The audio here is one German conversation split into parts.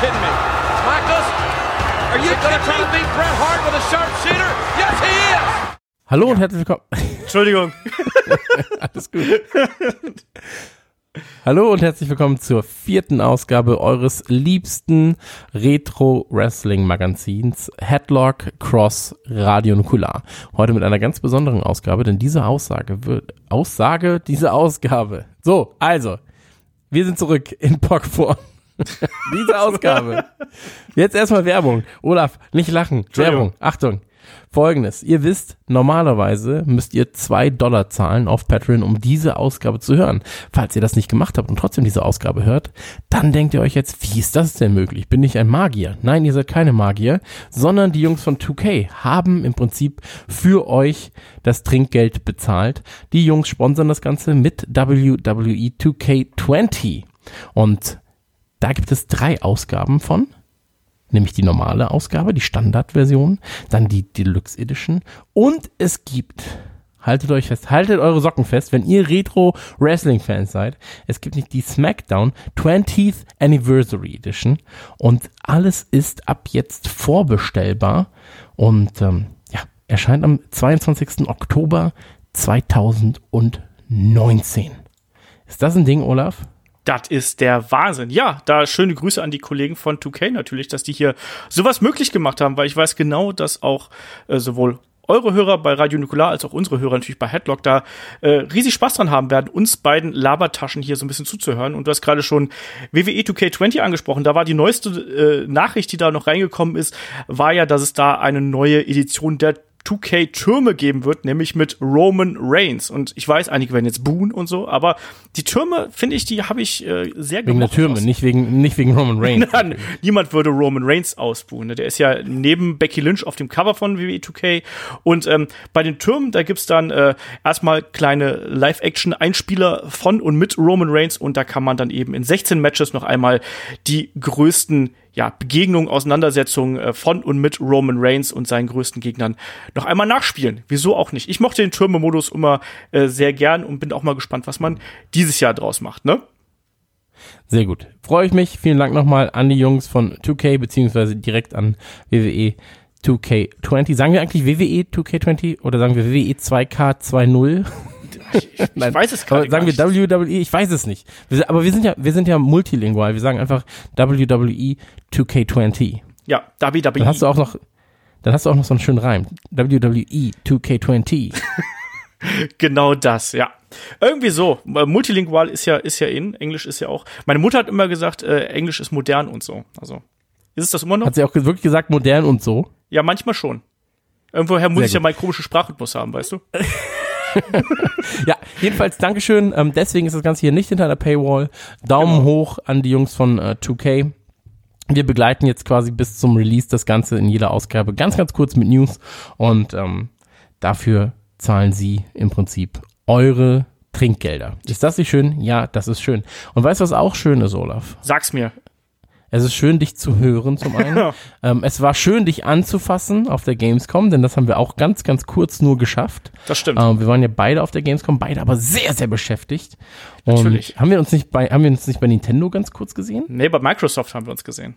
kidding me? Michaels, are you going to try to beat Bret Hart with a sharpshooter? Yes, he is! Hallo und herzlich willkommen. Entschuldigung. Alles gut. Hallo und herzlich willkommen zur vierten Ausgabe eures liebsten Retro-Wrestling-Magazins Headlock Cross Radio Nukular. Heute mit einer ganz besonderen Ausgabe, denn diese Aussage wird, Aussage, diese Ausgabe. So, also, wir sind zurück in Pockform. diese Ausgabe. Jetzt erstmal Werbung. Olaf, nicht lachen. Werbung. Achtung. Folgendes. Ihr wisst, normalerweise müsst ihr zwei Dollar zahlen auf Patreon, um diese Ausgabe zu hören. Falls ihr das nicht gemacht habt und trotzdem diese Ausgabe hört, dann denkt ihr euch jetzt, wie ist das denn möglich? Bin ich ein Magier? Nein, ihr seid keine Magier, sondern die Jungs von 2K haben im Prinzip für euch das Trinkgeld bezahlt. Die Jungs sponsern das Ganze mit WWE 2K20. Und da gibt es drei Ausgaben von nämlich die normale Ausgabe, die Standardversion, dann die Deluxe Edition und es gibt Haltet euch fest, haltet eure Socken fest, wenn ihr Retro Wrestling Fans seid. Es gibt nicht die SmackDown 20th Anniversary Edition und alles ist ab jetzt vorbestellbar und ähm, ja, erscheint am 22. Oktober 2019. Ist das ein Ding, Olaf? Das ist der Wahnsinn. Ja, da schöne Grüße an die Kollegen von 2K natürlich, dass die hier sowas möglich gemacht haben, weil ich weiß genau, dass auch äh, sowohl eure Hörer bei Radio Nukular als auch unsere Hörer natürlich bei Headlock da äh, riesig Spaß dran haben werden, uns beiden Labertaschen hier so ein bisschen zuzuhören. Und du hast gerade schon WWE 2K20 angesprochen. Da war die neueste äh, Nachricht, die da noch reingekommen ist, war ja, dass es da eine neue Edition der 2K-Türme geben wird, nämlich mit Roman Reigns. Und ich weiß, einige werden jetzt buhen und so, aber die Türme, finde ich, die habe ich äh, sehr Wegen der Türme, nicht wegen, nicht wegen Roman Reigns. Nein, niemand würde Roman Reigns ausbuhen. Ne? Der ist ja neben Becky Lynch auf dem Cover von WWE 2K. Und ähm, bei den Türmen, da gibt's dann äh, erstmal kleine Live-Action-Einspieler von und mit Roman Reigns und da kann man dann eben in 16 Matches noch einmal die größten ja, Begegnungen, Auseinandersetzungen äh, von und mit Roman Reigns und seinen größten Gegnern noch einmal nachspielen. Wieso auch nicht? Ich mochte den Türme-Modus immer äh, sehr gern und bin auch mal gespannt, was man dieses Jahr draus macht, ne? Sehr gut. Freue ich mich. Vielen Dank nochmal an die Jungs von 2K, beziehungsweise direkt an WWE 2K20. Sagen wir eigentlich WWE 2K20 oder sagen wir WWE 2K20? Ich, ich weiß es gerade Sagen wir WWE, ich weiß es nicht. Wir, aber wir sind ja, wir sind ja multilingual. Wir sagen einfach WWE 2K20. Ja, WWE. Dann hast du auch noch, dann hast du auch noch so einen schönen Reim. WWE 2K20. genau das, ja. Irgendwie so. Multilingual ist ja, ist ja in. Englisch ist ja auch. Meine Mutter hat immer gesagt, äh, Englisch ist modern und so. Also, ist es das immer noch? Hat sie auch wirklich gesagt, modern und so? Ja, manchmal schon. Irgendwoher muss Sehr ich gut. ja meinen komischen Sprachrhythmus haben, weißt du? ja, jedenfalls Dankeschön. Ähm, deswegen ist das Ganze hier nicht hinter der Paywall. Daumen genau. hoch an die Jungs von äh, 2K. Wir begleiten jetzt quasi bis zum Release das Ganze in jeder Ausgabe ganz, ganz kurz mit News und ähm, dafür zahlen sie im Prinzip eure Trinkgelder. Ist das nicht schön? Ja, das ist schön. Und weißt du, was auch schön ist, Olaf? Sag's mir. Es ist schön, dich zu hören, zum einen. ähm, es war schön, dich anzufassen auf der Gamescom, denn das haben wir auch ganz, ganz kurz nur geschafft. Das stimmt. Ähm, wir waren ja beide auf der Gamescom, beide aber sehr, sehr beschäftigt. Und Natürlich. Haben wir uns nicht bei, haben wir uns nicht bei Nintendo ganz kurz gesehen? Nee, bei Microsoft haben wir uns gesehen.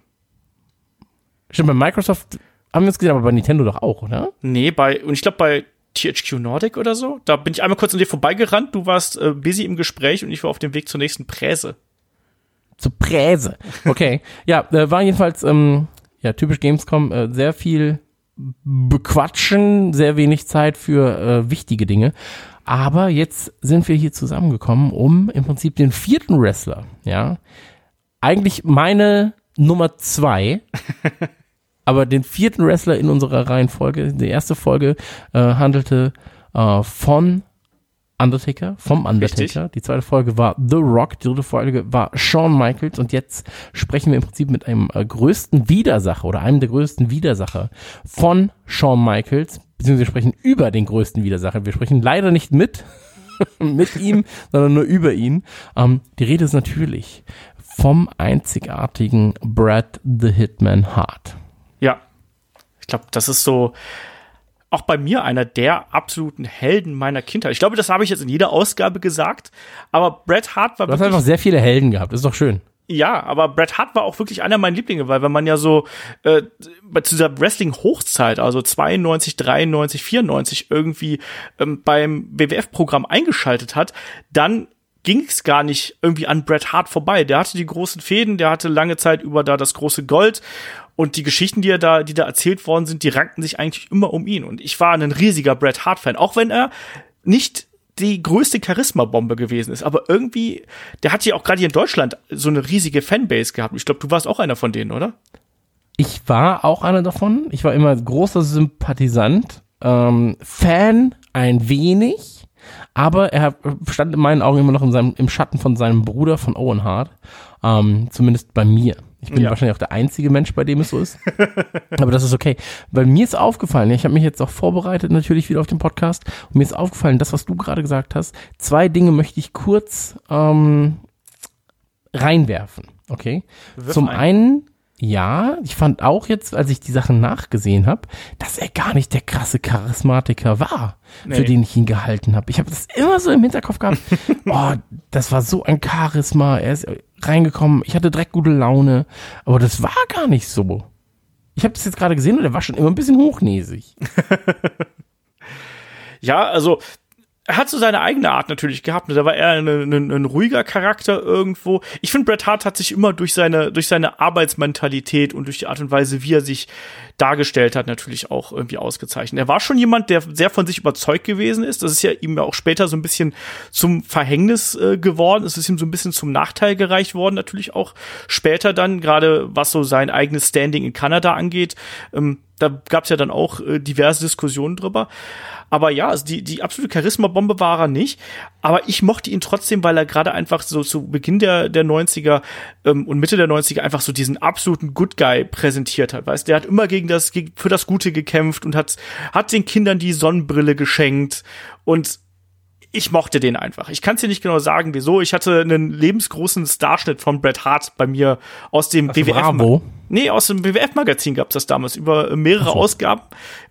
Stimmt, bei Microsoft haben wir uns gesehen, aber bei Nintendo doch auch, oder? Nee, bei, und ich glaube bei THQ Nordic oder so. Da bin ich einmal kurz an dir vorbeigerannt. Du warst äh, busy im Gespräch und ich war auf dem Weg zur nächsten Präse zu Präse. Okay. ja, äh, war jedenfalls ähm, ja typisch Gamescom äh, sehr viel bequatschen, sehr wenig Zeit für äh, wichtige Dinge. Aber jetzt sind wir hier zusammengekommen, um im Prinzip den vierten Wrestler, ja, eigentlich meine Nummer zwei, aber den vierten Wrestler in unserer Reihenfolge. Die erste Folge äh, handelte äh, von Undertaker, vom Undertaker. Richtig. Die zweite Folge war The Rock, die dritte Folge war Shawn Michaels und jetzt sprechen wir im Prinzip mit einem äh, größten Widersacher oder einem der größten Widersacher von Shawn Michaels, beziehungsweise wir sprechen über den größten Widersacher. Wir sprechen leider nicht mit, mit ihm, sondern nur über ihn. Ähm, die Rede ist natürlich vom einzigartigen Brad the Hitman Hart. Ja, ich glaube, das ist so auch bei mir einer der absoluten Helden meiner Kindheit. Ich glaube, das habe ich jetzt in jeder Ausgabe gesagt, aber Bret Hart war Du hast einfach sehr viele Helden gehabt, ist doch schön. Ja, aber Bret Hart war auch wirklich einer meiner Lieblinge, weil wenn man ja so äh, zu dieser Wrestling-Hochzeit, also 92, 93, 94 irgendwie ähm, beim WWF-Programm eingeschaltet hat, dann ging es gar nicht irgendwie an Bret Hart vorbei. Der hatte die großen Fäden, der hatte lange Zeit über da das große Gold und die Geschichten, die er da, die da erzählt worden sind, die rankten sich eigentlich immer um ihn. Und ich war ein riesiger Bret Hart-Fan, auch wenn er nicht die größte Charisma-Bombe gewesen ist. Aber irgendwie, der hat ja auch gerade hier in Deutschland so eine riesige Fanbase gehabt. Ich glaube, du warst auch einer von denen, oder? Ich war auch einer davon. Ich war immer großer Sympathisant, ähm, Fan ein wenig, aber er stand in meinen Augen immer noch in seinem, im Schatten von seinem Bruder, von Owen Hart. Ähm, zumindest bei mir. Ich bin ja. wahrscheinlich auch der einzige Mensch, bei dem es so ist. Aber das ist okay. Weil mir ist aufgefallen, ich habe mich jetzt auch vorbereitet natürlich wieder auf den Podcast und mir ist aufgefallen, das, was du gerade gesagt hast, zwei Dinge möchte ich kurz ähm, reinwerfen. Okay. Wirf Zum ein. einen ja, ich fand auch jetzt, als ich die Sachen nachgesehen habe, dass er gar nicht der krasse Charismatiker war, nee. für den ich ihn gehalten habe. Ich habe das immer so im Hinterkopf gehabt. oh, das war so ein Charisma. Er ist reingekommen, ich hatte direkt gute Laune, aber das war gar nicht so. Ich habe das jetzt gerade gesehen und er war schon immer ein bisschen hochnäsig. ja, also er hat so seine eigene Art natürlich gehabt. Da war er ein, ein, ein ruhiger Charakter irgendwo. Ich finde, Bret Hart hat sich immer durch seine, durch seine Arbeitsmentalität und durch die Art und Weise, wie er sich dargestellt hat, natürlich auch irgendwie ausgezeichnet. Er war schon jemand, der sehr von sich überzeugt gewesen ist. Das ist ja ihm ja auch später so ein bisschen zum Verhängnis äh, geworden. Es ist ihm so ein bisschen zum Nachteil gereicht worden, natürlich auch später dann, gerade was so sein eigenes Standing in Kanada angeht. Ähm, da gab es ja dann auch äh, diverse Diskussionen drüber. Aber ja, also die, die absolute Charisma-Bombe war er nicht. Aber ich mochte ihn trotzdem, weil er gerade einfach so zu Beginn der, der 90er ähm, und Mitte der 90er einfach so diesen absoluten Good Guy präsentiert hat. Weißt der hat immer gegen das, für das Gute gekämpft und hat, hat den Kindern die Sonnenbrille geschenkt und ich mochte den einfach. Ich kann es dir nicht genau sagen, wieso. Ich hatte einen lebensgroßen Starschnitt von Bret Hart bei mir aus dem Ach, WWF. Bravo. Nee, aus dem WWF-Magazin gab's das damals. Über mehrere so. Ausgaben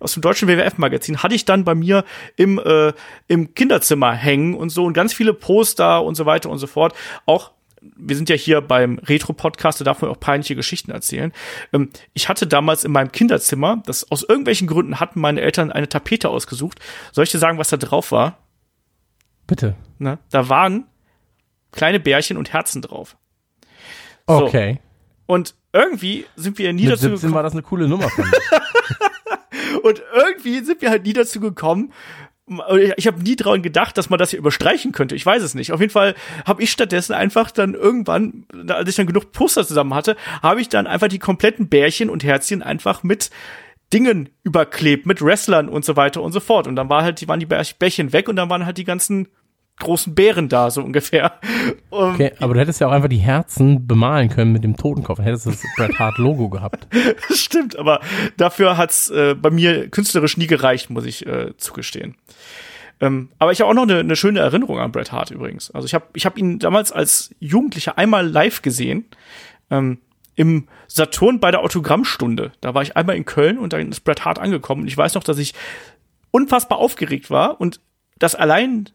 aus dem deutschen WWF-Magazin hatte ich dann bei mir im, äh, im Kinderzimmer hängen und so und ganz viele Poster und so weiter und so fort. Auch wir sind ja hier beim Retro-Podcast, da darf man auch peinliche Geschichten erzählen. Ähm, ich hatte damals in meinem Kinderzimmer, das aus irgendwelchen Gründen hatten meine Eltern eine Tapete ausgesucht. Soll ich dir sagen, was da drauf war? Bitte. Na, da waren kleine Bärchen und Herzen drauf. So. Okay. Und irgendwie sind wir nie Mit dazu 17 gekommen. war das eine coole Nummer von Und irgendwie sind wir halt nie dazu gekommen. Ich habe nie daran gedacht, dass man das hier überstreichen könnte. Ich weiß es nicht. Auf jeden Fall habe ich stattdessen einfach dann irgendwann, als ich dann genug Poster zusammen hatte, habe ich dann einfach die kompletten Bärchen und Herzchen einfach mit Dingen überklebt, mit Wrestlern und so weiter und so fort. Und dann war halt, die waren die Bärchen weg und dann waren halt die ganzen großen Bären da, so ungefähr. Um, okay, aber du hättest ja auch einfach die Herzen bemalen können mit dem Totenkopf. Dann hättest du das Bret Hart Logo gehabt. Stimmt, aber dafür hat's äh, bei mir künstlerisch nie gereicht, muss ich äh, zugestehen. Ähm, aber ich habe auch noch eine, eine schöne Erinnerung an Bret Hart übrigens. Also ich habe ich hab ihn damals als Jugendlicher einmal live gesehen. Ähm, im Saturn bei der Autogrammstunde. Da war ich einmal in Köln und dann ist Bret Hart angekommen. Und ich weiß noch, dass ich unfassbar aufgeregt war und das allein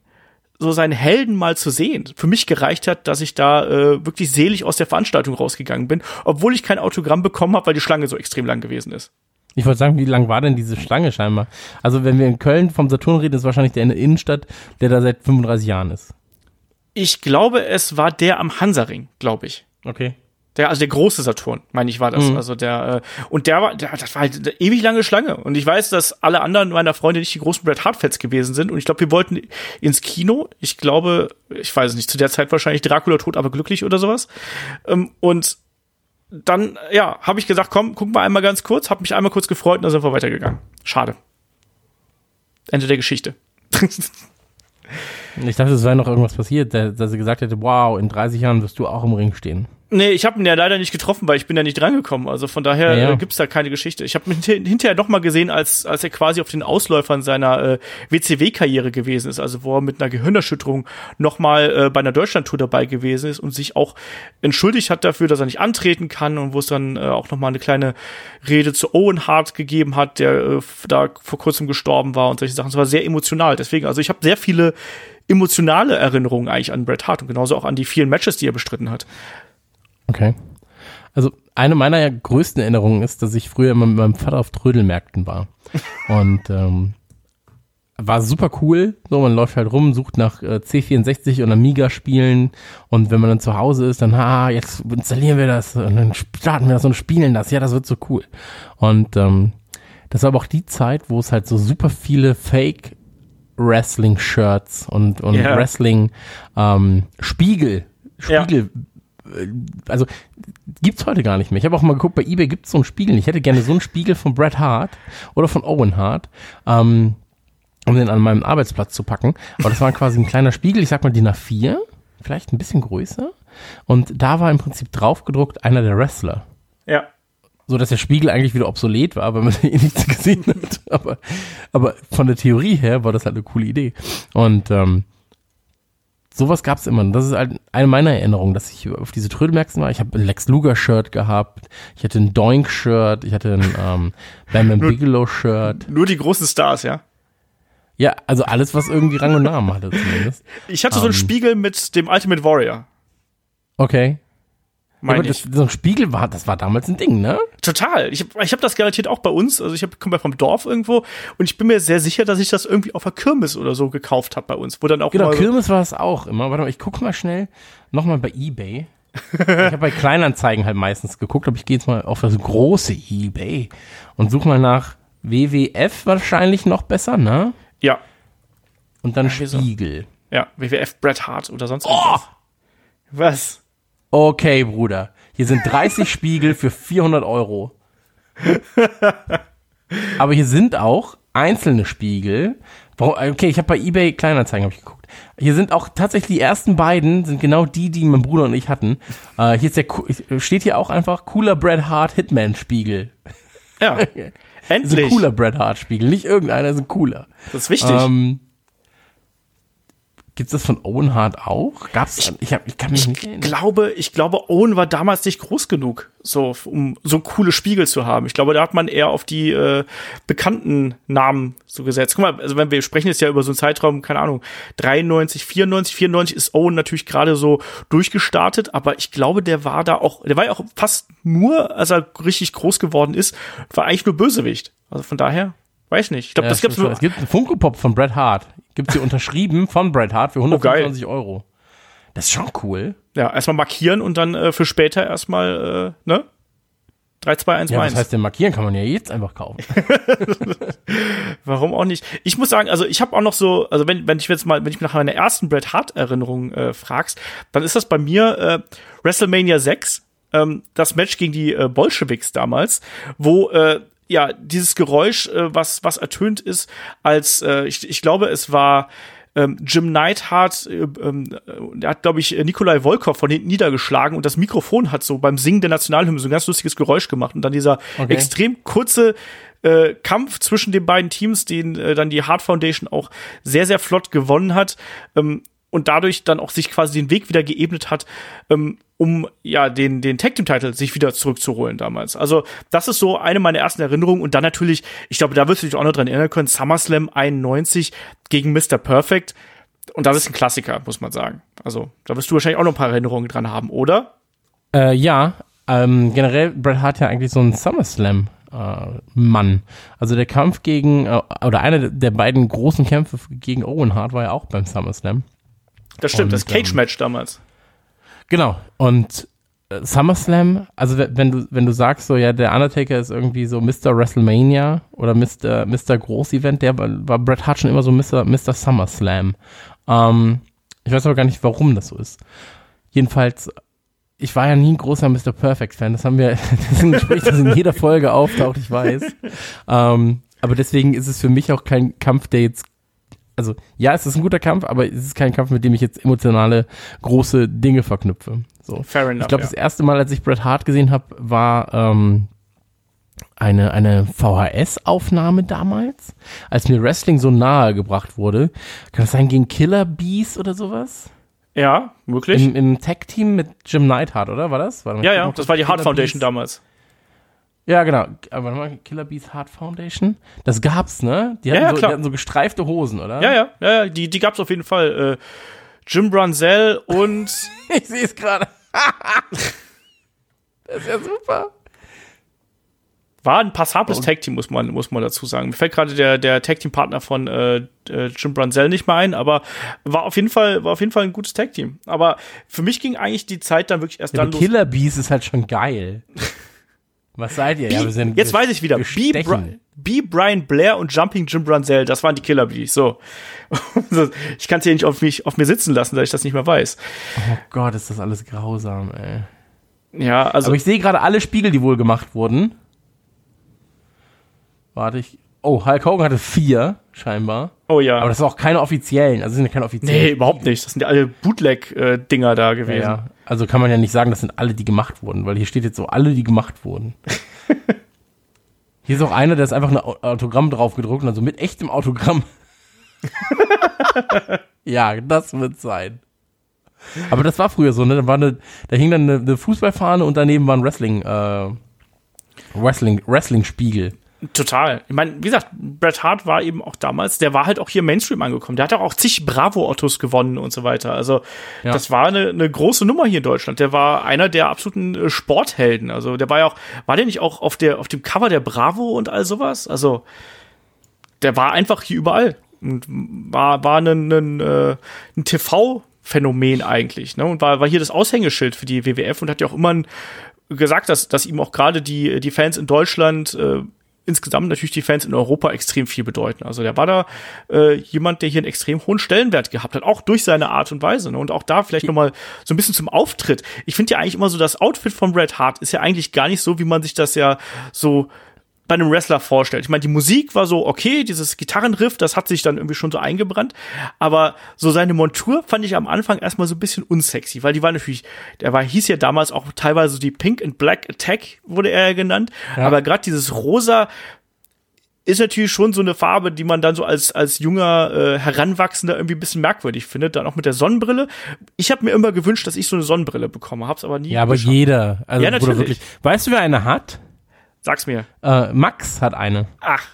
so seinen Helden mal zu sehen, für mich gereicht hat, dass ich da äh, wirklich selig aus der Veranstaltung rausgegangen bin, obwohl ich kein Autogramm bekommen habe, weil die Schlange so extrem lang gewesen ist. Ich wollte sagen, wie lang war denn diese Schlange scheinbar? Also wenn wir in Köln vom Saturn reden, ist wahrscheinlich der in der Innenstadt, der da seit 35 Jahren ist. Ich glaube, es war der am Hansaring, glaube ich. Okay. Der, also der große Saturn, meine ich, war das. Mhm. Also der, äh, und der war, der, das war halt eine ewig lange Schlange. Und ich weiß, dass alle anderen meiner Freunde nicht die großen Bret Hart-Fans gewesen sind. Und ich glaube, wir wollten ins Kino. Ich glaube, ich weiß es nicht, zu der Zeit wahrscheinlich Dracula tot, aber glücklich oder sowas. Ähm, und dann, ja, habe ich gesagt, komm, guck mal einmal ganz kurz, habe mich einmal kurz gefreut und dann sind wir weitergegangen. Schade. Ende der Geschichte. ich dachte, es wäre noch irgendwas passiert, dass sie gesagt hätte, wow, in 30 Jahren wirst du auch im Ring stehen. Nee, ich habe ihn ja leider nicht getroffen, weil ich bin ja nicht drangekommen. Also von daher ja, ja. Äh, gibt's da keine Geschichte. Ich habe ihn hinterher noch mal gesehen, als, als er quasi auf den Ausläufern seiner äh, WCW-Karriere gewesen ist. Also wo er mit einer Gehirnerschütterung noch mal äh, bei einer Deutschlandtour dabei gewesen ist und sich auch entschuldigt hat dafür, dass er nicht antreten kann und wo es dann äh, auch noch mal eine kleine Rede zu Owen Hart gegeben hat, der äh, da vor kurzem gestorben war und solche Sachen. Es war sehr emotional. Deswegen, also ich habe sehr viele emotionale Erinnerungen eigentlich an Bret Hart und genauso auch an die vielen Matches, die er bestritten hat. Okay. Also eine meiner größten Erinnerungen ist, dass ich früher immer mit meinem Vater auf Trödelmärkten war. Und ähm, war super cool. So, man läuft halt rum, sucht nach äh, C64 und Amiga-Spielen und wenn man dann zu Hause ist, dann, ah, jetzt installieren wir das und dann starten wir das und spielen das. Ja, das wird so cool. Und ähm, das war aber auch die Zeit, wo es halt so super viele Fake Wrestling-Shirts und, und Ja. Wrestling ähm, Spiegel. Spiegel, also gibt's heute gar nicht mehr. Ich habe auch mal geguckt, bei eBay gibt's so einen Spiegel. Ich hätte gerne so einen Spiegel von Bret Hart oder von Owen Hart. Ähm, um den an meinem Arbeitsplatz zu packen. Aber das war quasi ein kleiner Spiegel, ich sag mal DIN A4, vielleicht ein bisschen größer. Und da war im Prinzip draufgedruckt einer der Wrestler. Ja. So dass der Spiegel eigentlich wieder obsolet war, weil man eh nichts gesehen hat. Aber, aber von der Theorie her war das halt eine coole Idee. Und ähm, sowas gab's immer. Und das ist halt eine meiner Erinnerungen, dass ich auf diese Trödelmärkten war. Ich habe ein Lex Luger-Shirt gehabt, ich hatte ein Doink-Shirt, ich hatte ein ähm, Bam Bam Bigelow-Shirt. Nur die großen Stars, ja. Ja, also alles, was irgendwie Rang und Namen hatte zumindest. Ich hatte so einen Ähm. Spiegel mit dem Ultimate Warrior. Okay. Ja, Meine ich. das, so ein Spiegel war, das war damals ein Ding, ne? Total. Ich habe ich hab das garantiert auch bei uns. Also ich hab- komme ja vom Dorf irgendwo und ich bin mir sehr sicher, dass ich das irgendwie auf der Kirmes oder so gekauft habe bei uns, wo dann auch Genau, Kirmes war es auch immer. Warte mal, ich gucke mal schnell nochmal bei Ebay. ich habe bei Kleinanzeigen halt meistens geguckt, aber ich gehe jetzt mal auf das große Ebay und suche mal nach WWF wahrscheinlich noch besser, ne? ja, Und dann wieso? Spiegel. ja, WWF Bret Hart oder sonst Oh! irgendwas. Was? Okay, Bruder. Hier sind 30 Spiegel für 400 Euro. Aber hier sind auch einzelne Spiegel. Okay, ich habe bei eBay Kleinanzeigen hab ich geguckt. Hier sind auch tatsächlich die ersten beiden sind genau die, die mein Bruder und ich hatten. Äh, hier ist der steht hier auch einfach cooler Bret Hart Hitman Spiegel. Ja. Das ist Endlich. ein cooler Bret Hart Spiegel, nicht irgendeiner, ist ein cooler. Das ist wichtig. Ähm, Gibt's das von Owen Hart auch? Gab's? Ich, hab, ich kann mich nicht ich erinnern. glaube, ich glaube, Owen war damals nicht groß genug, so um so coole Spiegel zu haben. Ich glaube, da hat man eher auf die äh, bekannten Namen so gesetzt. Guck mal, also wenn wir sprechen jetzt ja über so einen Zeitraum, keine Ahnung, 93, 94, 94 ist Owen natürlich gerade so durchgestartet, aber ich glaube, der war da auch, der war ja auch fast nur, als er richtig groß geworden ist, war eigentlich nur Bösewicht. Also von daher, weiß nicht. Ich glaube, Ja, das gibt's schon. nur. Es gibt einen Funko Pop von Bret Hart. Gibt's hier unterschrieben von Bret Hart für geil. 125 Euro. Das ist schon cool. Ja, erstmal markieren und dann äh, für später erstmal, äh, ne? 3, 2, 1, Ja, 1. was heißt denn markieren? Kann man ja jetzt einfach kaufen. Warum auch nicht? Ich muss sagen, also ich habe auch noch so, also wenn, wenn ich jetzt mal, wenn ich mich nach meiner ersten Bret Hart Erinnerung äh, fragst, dann ist das bei mir äh, WrestleMania 6, ähm, das Match gegen die äh, Bolschewiks damals, wo äh, ja dieses Geräusch, äh, was was ertönt ist, als äh, ich, ich glaube, es war ähm, Jim Neidhart, äh, ähm, äh, der hat, glaube ich, äh, Nikolai Volkov von hinten niedergeschlagen und das Mikrofon hat so beim Singen der Nationalhymne so ein ganz lustiges Geräusch gemacht und dann dieser Okay. extrem kurze äh, Kampf zwischen den beiden Teams, den äh, dann die Hart Foundation auch sehr, sehr flott gewonnen hat ähm, und dadurch dann auch sich quasi den Weg wieder geebnet hat, ähm, um ja den, den Tag Team Title sich wieder zurückzuholen damals. Also das ist so eine meiner ersten Erinnerungen und dann natürlich, ich glaube, da wirst du dich auch noch dran erinnern können, SummerSlam 91 gegen Mr. Perfect und das ist ein Klassiker, muss man sagen. Also da wirst du wahrscheinlich auch noch ein paar Erinnerungen dran haben, oder? äh, ja, ähm, generell Bret Hart ja eigentlich so ein SummerSlam. Äh, Mann. Also der Kampf gegen, äh, oder einer der beiden großen Kämpfe gegen Owen Hart war ja auch beim SummerSlam. Das stimmt, Und, das Cage Match damals. Genau. Und äh, SummerSlam, also we- wenn du, wenn du sagst, so ja, der Undertaker ist irgendwie so Mr. WrestleMania oder Mr. Mr. Groß-Event, der war, war Bret Hart schon immer so Mr. Mr. SummerSlam. Ähm, ich weiß aber gar nicht, warum das so ist. Jedenfalls, ich war ja nie ein großer Mr. Perfect-Fan. Das haben wir, das ist ein Gespräch, das in jeder Folge auftaucht, ich weiß. Ähm, aber deswegen ist es für mich auch kein Kampf, der jetzt also ja, es ist ein guter Kampf, aber es ist kein Kampf, mit dem ich jetzt emotionale große Dinge verknüpfe. So. Fair enough. Ich glaube, ja. das erste Mal, als ich Bret Hart gesehen habe, war ähm, eine, eine VHS-Aufnahme damals, als mir Wrestling so nahe gebracht wurde. Kann das sein, gegen Killer Bees oder sowas? ja, möglich. Im, im Tag-Team mit Jim Neidhart, oder? War das? Warte ja, ja, das war die Hart Foundation Bees. damals. Ja, genau. Aber warte mal, Killer Bees Heart Foundation? Das gab's, ne? Die hatten, Ja, ja, so, die hatten so gestreifte Hosen, oder? Ja, ja, ja, ja die, die gab's auf jeden Fall. Äh, Jim Brunzell und Ich sehe es gerade. Das ist ja super. War ein passables Tag Team, muss man, muss man dazu sagen. Mir fällt gerade der, der Tag Team Partner von äh, äh, Jim Brunzell nicht mehr ein, aber war auf jeden Fall, war auf jeden Fall ein gutes Tag Team. Aber für mich ging eigentlich die Zeit dann wirklich erst Ja, dann los. Killer Bees ist halt schon geil. Was seid ihr? B, ja, wir sind, jetzt weiß ich wieder. B, Bri. B. Brian Blair und Jumping Jim Brunzell, das waren die Killer Bees. So. ich kann es hier nicht auf mich, auf mir sitzen lassen, da ich das nicht mehr weiß. Oh Gott, ist das alles grausam, ey. Ja, also Aber ich sehe gerade alle Spiegel, die wohl gemacht wurden. Warte ich. Oh, Hulk Hogan hatte vier, scheinbar. oh ja. Aber das sind auch keine offiziellen, also das sind ja keine offiziellen. nee, überhaupt nicht. Das sind ja alle Bootleg-Dinger da Ja, gewesen. ja. Also kann man ja nicht sagen, das sind alle, die gemacht wurden, weil hier steht jetzt so alle, die gemacht wurden. hier ist auch einer, der ist einfach ein Au- Autogramm drauf gedruckt, also mit echtem Autogramm. ja, das wird sein. Aber das war früher so, ne? Da, war eine, da hing dann eine, eine Fußballfahne und daneben war ein Wrestling, äh, Wrestling, Wrestling-Spiegel. Total. Ich meine, wie gesagt, Bret Hart war eben auch damals, der war halt auch hier Mainstream angekommen. Der hat auch zig Bravo-Ottos gewonnen und so weiter. Also, Ja. das war eine, eine große Nummer hier in Deutschland. Der war einer der absoluten äh, Sporthelden. Also, der war ja auch, war der nicht auch auf der, auf dem Cover der Bravo und all sowas? Also, der war einfach hier überall. Und war, war ein, ein, äh, ein TV-Phänomen eigentlich, ne? Und war, war hier das Aushängeschild für die WWF und hat ja auch immer ein, gesagt, dass, dass ihm auch gerade die, die Fans in Deutschland, äh, insgesamt natürlich die Fans in Europa extrem viel bedeuten. Also der war da äh, jemand, der hier einen extrem hohen Stellenwert gehabt hat, auch durch seine Art und Weise. Ne? Und auch da vielleicht noch mal so ein bisschen zum Auftritt. Ich finde ja eigentlich immer so, das Outfit von Bret Hart ist ja eigentlich gar nicht so, wie man sich das ja so bei einem Wrestler vorstellt. Ich meine, die Musik war so okay, dieses Gitarrenriff, das hat sich dann irgendwie schon so eingebrannt, aber so seine Montur fand ich am Anfang erstmal so ein bisschen unsexy, weil die war natürlich, der war hieß ja damals auch teilweise die Pink and Black Attack wurde er ja genannt, Ja. aber gerade dieses rosa ist natürlich schon so eine Farbe, die man dann so als als junger äh, Heranwachsender irgendwie ein bisschen merkwürdig findet, dann auch mit der Sonnenbrille. Ich habe mir immer gewünscht, dass ich so eine Sonnenbrille bekomme, hab's aber nie Ja, aber geschafft. jeder. Also, Ja, natürlich. Weißt du, wer eine hat? Sag's mir. Äh, Max hat eine. Ach,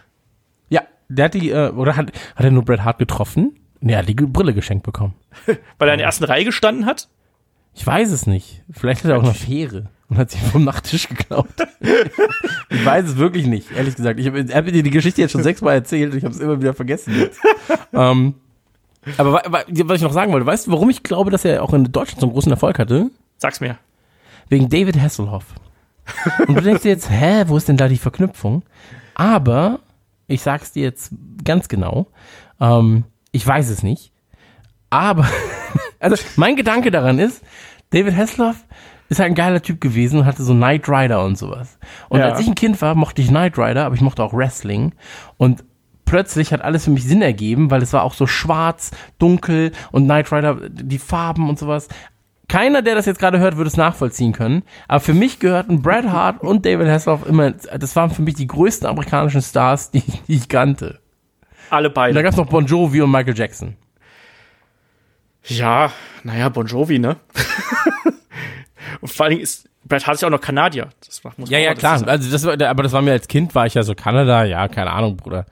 Ja, der hat die, äh, oder hat, hat er nur Bret Hart getroffen? Nee, er hat die Brille geschenkt bekommen. weil er in der ersten Reihe gestanden hat? Ich weiß es nicht. Vielleicht hat er auch eine Fähre und hat sie vom Nachttisch geklaut. ich weiß es wirklich nicht, ehrlich gesagt. Ich habe hab dir die Geschichte jetzt schon sechsmal erzählt und ich habe es immer wieder vergessen jetzt. ähm, aber wa- wa- was ich noch sagen wollte, weißt du, warum ich glaube, dass er auch in Deutschland so einen großen Erfolg hatte? Sag's mir. Wegen David Hasselhoff. Und du denkst dir jetzt, hä, wo ist denn da die Verknüpfung? Aber ich sag's dir jetzt ganz genau, ähm, ich weiß es nicht. Aber, also mein Gedanke daran ist, David Hasselhoff ist halt ein geiler Typ gewesen und hatte so Knight Rider und sowas. Und Ja. als ich ein Kind war, mochte ich Knight Rider, aber ich mochte auch Wrestling. Und plötzlich hat alles für mich Sinn ergeben, weil es war auch so schwarz, dunkel und Knight Rider, die Farben und sowas. Keiner, der das jetzt gerade hört, würde es nachvollziehen können. Aber für mich gehörten Bret Hart und David Hasselhoff immer, das waren für mich die größten amerikanischen Stars, die, die ich kannte. Alle Und da beide. gab's noch Bon Jovi und Michael Jackson. Ja, naja, Bon Jovi, ne? Und vor allen Dingen ist Bret Hart ist ja auch noch Kanadier. Das muss man Ja, ja, klar. sagen. Also das war, aber das war mir als Kind, war ich ja so Kanada, ja, keine Ahnung, Bruder.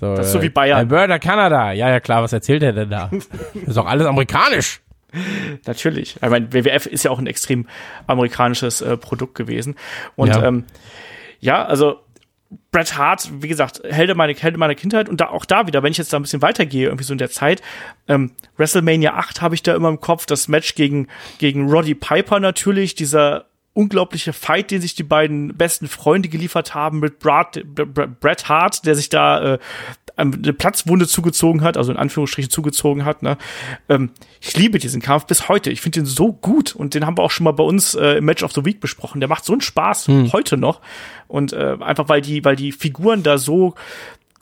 So, Das ist so äh, wie Bayern. Alberta, Kanada. Ja, ja, klar, was erzählt er denn da? Das ist doch alles amerikanisch. Natürlich. Ich meine, WWF ist ja auch ein extrem amerikanisches äh, Produkt gewesen. Und Ja. Ähm, ja, also Bret Hart, wie gesagt, Helde meiner, Helde meiner Kindheit und da auch da wieder, wenn ich jetzt da ein bisschen weitergehe, irgendwie so in der Zeit, ähm, WrestleMania 8 habe ich da immer im Kopf, das Match gegen, gegen Roddy Piper natürlich, dieser unglaubliche Fight, den sich die beiden besten Freunde geliefert haben mit Brad, Br- Br- Bret Hart, der sich da äh, eine Platzwunde zugezogen hat, also in Anführungsstrichen zugezogen hat. Ne? Ähm, ich liebe diesen Kampf bis heute. Ich finde den so gut und den haben wir auch schon mal bei uns äh, im Match of the Week besprochen. Der macht so einen Spaß heute noch und äh, einfach weil die, weil die Figuren da so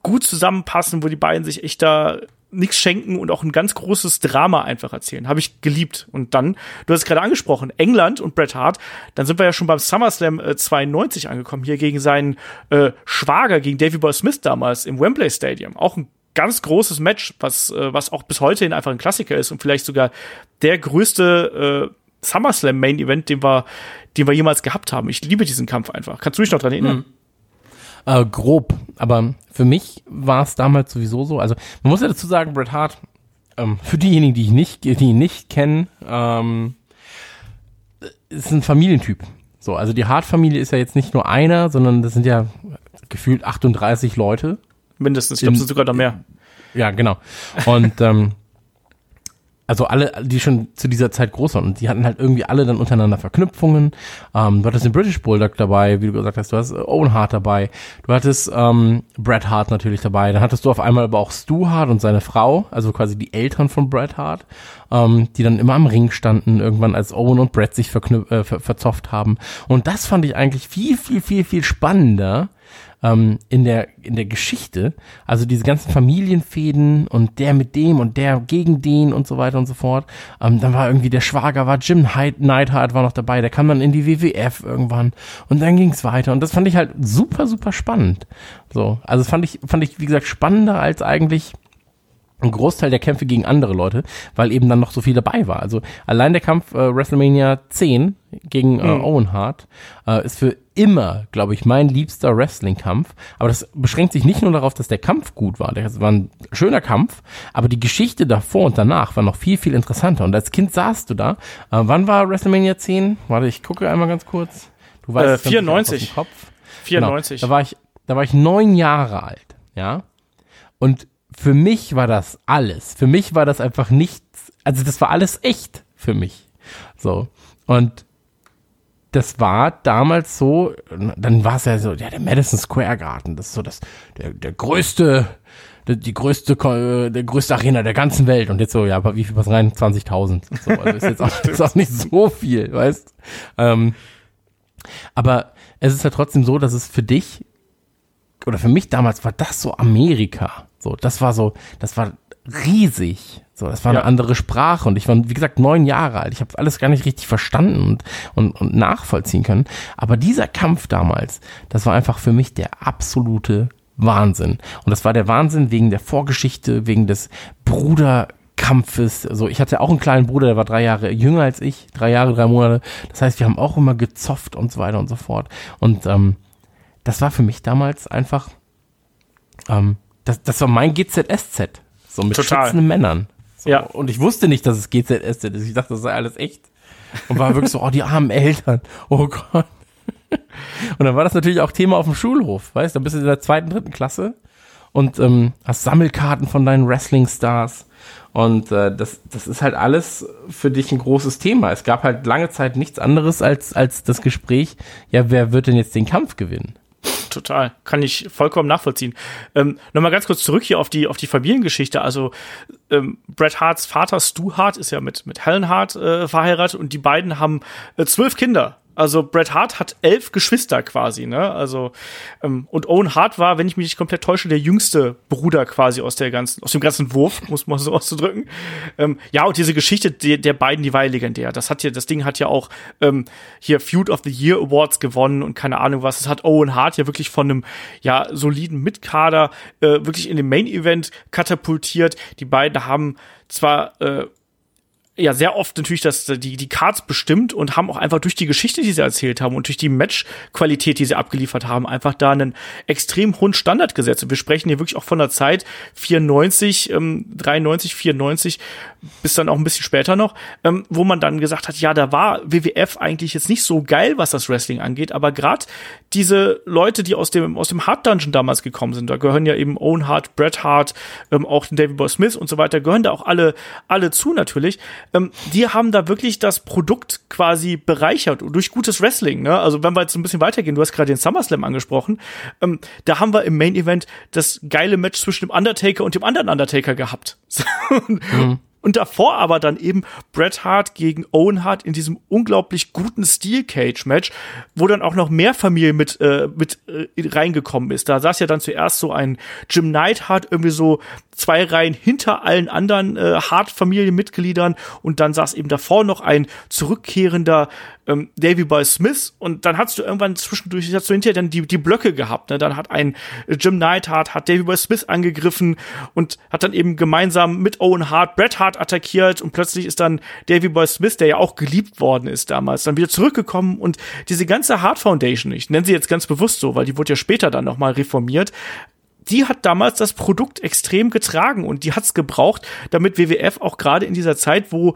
gut zusammenpassen, wo die beiden sich echt da nichts schenken und auch ein ganz großes Drama einfach erzählen. Habe ich geliebt. Und dann, du hast es gerade angesprochen, England und Bret Hart, dann sind wir ja schon beim SummerSlam äh, 92 angekommen, hier gegen seinen äh, Schwager, gegen Davy Boy Smith damals im Wembley Stadium. Auch ein ganz großes Match, was, äh, was auch bis heute einfach ein Klassiker ist und vielleicht sogar der größte äh, SummerSlam Main Event, den wir, den wir jemals gehabt haben. Ich liebe diesen Kampf einfach. Kannst du dich noch dran erinnern? Äh, grob. Aber für mich war es damals sowieso so. Also man muss ja dazu sagen, Bret Hart, ähm, für diejenigen, die ich nicht, die ihn nicht kennen, ähm, ist ein Familientyp. So, also die Hart-Familie ist ja jetzt nicht nur einer, sondern das sind ja gefühlt 38 Leute. Mindestens, ich glaube, es sind sogar noch mehr. Ja, genau. Und ähm, also alle, die schon zu dieser Zeit groß waren und die hatten halt irgendwie alle dann untereinander Verknüpfungen. Ähm, du hattest den British Bulldog dabei, wie du gesagt hast, du hast Owen Hart dabei, du hattest ähm, Bret Hart natürlich dabei, dann hattest du auf einmal aber auch Stu Hart und seine Frau, also quasi die Eltern von Bret Hart, ähm, die dann immer am Ring standen, irgendwann als Owen und Bret sich äh, ver verzofft haben. Und das fand ich eigentlich viel, viel, viel, viel spannender, ähm, in der in der Geschichte. Also diese ganzen Familienfäden und der mit dem und der gegen den und so weiter und so fort. Ähm, dann war irgendwie der Schwager war Jim Neidhart war noch dabei. Der kam dann in die WWF irgendwann und dann ging's weiter und das fand ich halt super super spannend. So, also fand ich fand ich wie gesagt spannender als eigentlich ein Großteil der Kämpfe gegen andere Leute, weil eben dann noch so viel dabei war. Also allein der Kampf äh, WrestleMania 10 gegen äh, mhm. Owen Hart äh, ist für immer, glaube ich, mein liebster Wrestling-Kampf. Aber das beschränkt sich nicht nur darauf, dass der Kampf gut war. Das war ein schöner Kampf, aber die Geschichte davor und danach war noch viel, viel interessanter. Und als Kind saßt du da. Äh, wann war WrestleMania 10? Warte, ich gucke einmal ganz kurz. Du weißt äh, 94. Kopf. 94. Genau. Da war ich, da war ich neun Jahre alt, ja. Und für mich war das alles. Für mich war das einfach nichts, also das war alles echt für mich. So. Und das war damals so, dann war es ja so, ja, der Madison Square Garden, das ist so das, der, der größte, die größte, der größte Arena der ganzen Welt. Und jetzt so, ja, aber wie viel was rein? 20.000. So, also ist jetzt auch, ist auch nicht so viel, weißt? Ähm, aber es ist ja trotzdem so, dass es für dich, oder für mich damals war das so Amerika. So, das war so, das war riesig. So, das war ja. eine andere Sprache und ich war, wie gesagt, neun Jahre alt. Ich habe alles gar nicht richtig verstanden und, und, und nachvollziehen können. Aber dieser Kampf damals, das war einfach für mich der absolute Wahnsinn. Und das war der Wahnsinn wegen der Vorgeschichte, wegen des Bruderkampfes. Also ich hatte auch einen kleinen Bruder, der war drei Jahre jünger als ich, drei Jahre, drei Monate. Das heißt, wir haben auch immer gezofft und so weiter und so fort. Und ähm, das war für mich damals einfach ähm, das, das war mein GZSZ. So mit Total. schützenden Männern. So. Ja. Und ich wusste nicht, dass es GZSZ ist. Ich dachte, das sei alles echt. Und war wirklich so, oh, die armen Eltern. Oh Gott. Und dann war das natürlich auch Thema auf dem Schulhof, weißt du? Da bist du in der zweiten, dritten Klasse und ähm, hast Sammelkarten von deinen Wrestling-Stars. Und äh, das, das ist halt alles für dich ein großes Thema. Es gab halt lange Zeit nichts anderes als, als das Gespräch, ja, wer wird denn jetzt den Kampf gewinnen? Total. Kann ich vollkommen nachvollziehen. Ähm, Nochmal ganz kurz zurück hier auf die, auf die Familiengeschichte. Also, ähm, Bret Harts Vater Stu Hart ist ja mit, mit Helen Hart äh, verheiratet und die beiden haben äh, zwölf Kinder. Also Bret Hart hat elf Geschwister quasi, ne? Also ähm, und Owen Hart war, wenn ich mich nicht komplett täusche, der jüngste Bruder quasi aus der ganzen, aus dem ganzen Wurf, muss man so auszudrücken. Ähm, ja, und diese Geschichte der, der beiden, die war ja legendär. Das hat ja, das Ding hat ja auch ähm, hier Feud of the Year Awards gewonnen und keine Ahnung was. Das hat Owen Hart ja wirklich von einem ja soliden Mitkader äh, wirklich in den Main Event katapultiert. Die beiden haben zwar äh, ja sehr oft natürlich das, die, die Cards bestimmt und haben auch einfach durch die Geschichte, die sie erzählt haben und durch die Matchqualität, die sie abgeliefert haben, einfach da einen extrem hohen Standard gesetzt. Und wir sprechen hier wirklich auch von der Zeit 94, ähm, 93, 94, bis dann auch ein bisschen später noch, ähm, wo man dann gesagt hat, ja, da war WWF eigentlich jetzt nicht so geil, was das Wrestling angeht, aber gerade diese Leute, die aus dem, aus dem Hard Dungeon damals gekommen sind, da gehören ja eben Owen Hart, Bret Hart, ähm, auch David Boy Smith und so weiter, gehören da auch alle, alle zu natürlich ähm, die haben da wirklich das Produkt quasi bereichert durch gutes Wrestling. Ne? Also wenn wir jetzt ein bisschen weitergehen, du hast gerade den SummerSlam angesprochen, ähm, da haben wir im Main Event das geile Match zwischen dem Undertaker und dem anderen Undertaker gehabt. mhm. Und davor aber dann eben Bret Hart gegen Owen Hart in diesem unglaublich guten Steel Cage Match, wo dann auch noch mehr Familie mit, äh, mit äh, reingekommen ist. Da saß ja dann zuerst so ein Jim Neidhart irgendwie so zwei Reihen hinter allen anderen äh, Hart-Familienmitgliedern und dann saß eben davor noch ein zurückkehrender ähm, Davy Boy Smith und dann hast du irgendwann zwischendurch, hast du hinterher dann die, die Blöcke gehabt. Ne? Dann hat ein Jim Neidhart, hat Davy Boy Smith angegriffen und hat dann eben gemeinsam mit Owen Hart Bret Hart attackiert und plötzlich ist dann Davy Boy Smith, der ja auch geliebt worden ist damals, dann wieder zurückgekommen und diese ganze Hart Foundation, ich nenne sie jetzt ganz bewusst so, weil die wurde ja später dann nochmal reformiert, die hat damals das Produkt extrem getragen und die hat's gebraucht, damit WWF auch gerade in dieser Zeit, wo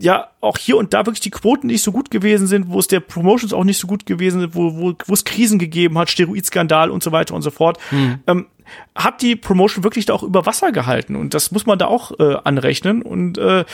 ja auch hier und da wirklich die Quoten nicht so gut gewesen sind, wo es der Promotions auch nicht so gut gewesen sind, wo, wo, wo es Krisen gegeben hat, Steroidskandal und so weiter und so fort, hm. ähm, hat die Promotion wirklich da auch über Wasser gehalten? Und das muss man da auch äh, anrechnen. Und äh,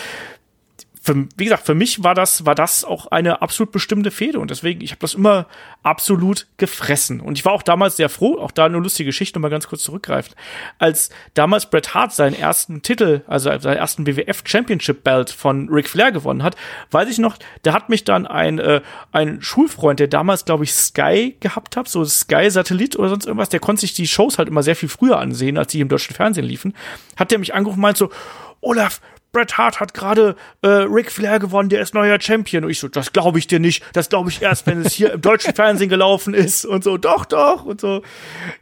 für, wie gesagt, für mich war das, war das auch eine absolut bestimmte Fehde und deswegen, ich habe das immer absolut gefressen. Und ich war auch damals sehr froh, auch da eine lustige Geschichte, nochmal ganz kurz zurückgreifen, als damals Bret Hart seinen ersten Titel, also seinen ersten WWF Championship Belt von Ric Flair gewonnen hat, weiß ich noch, da hat mich dann ein, äh, ein Schulfreund, der damals, glaube ich, Sky gehabt hat, so Sky Satellit oder sonst irgendwas, der konnte sich die Shows halt immer sehr viel früher ansehen, als die im deutschen Fernsehen liefen, hat der mich angerufen und meint so, Olaf, Bret Hart hat gerade äh, Ric Flair gewonnen, der ist neuer Champion. Und ich so, das glaube ich dir nicht. Das glaube ich erst, wenn es hier im deutschen Fernsehen gelaufen ist und so. Doch, doch und so.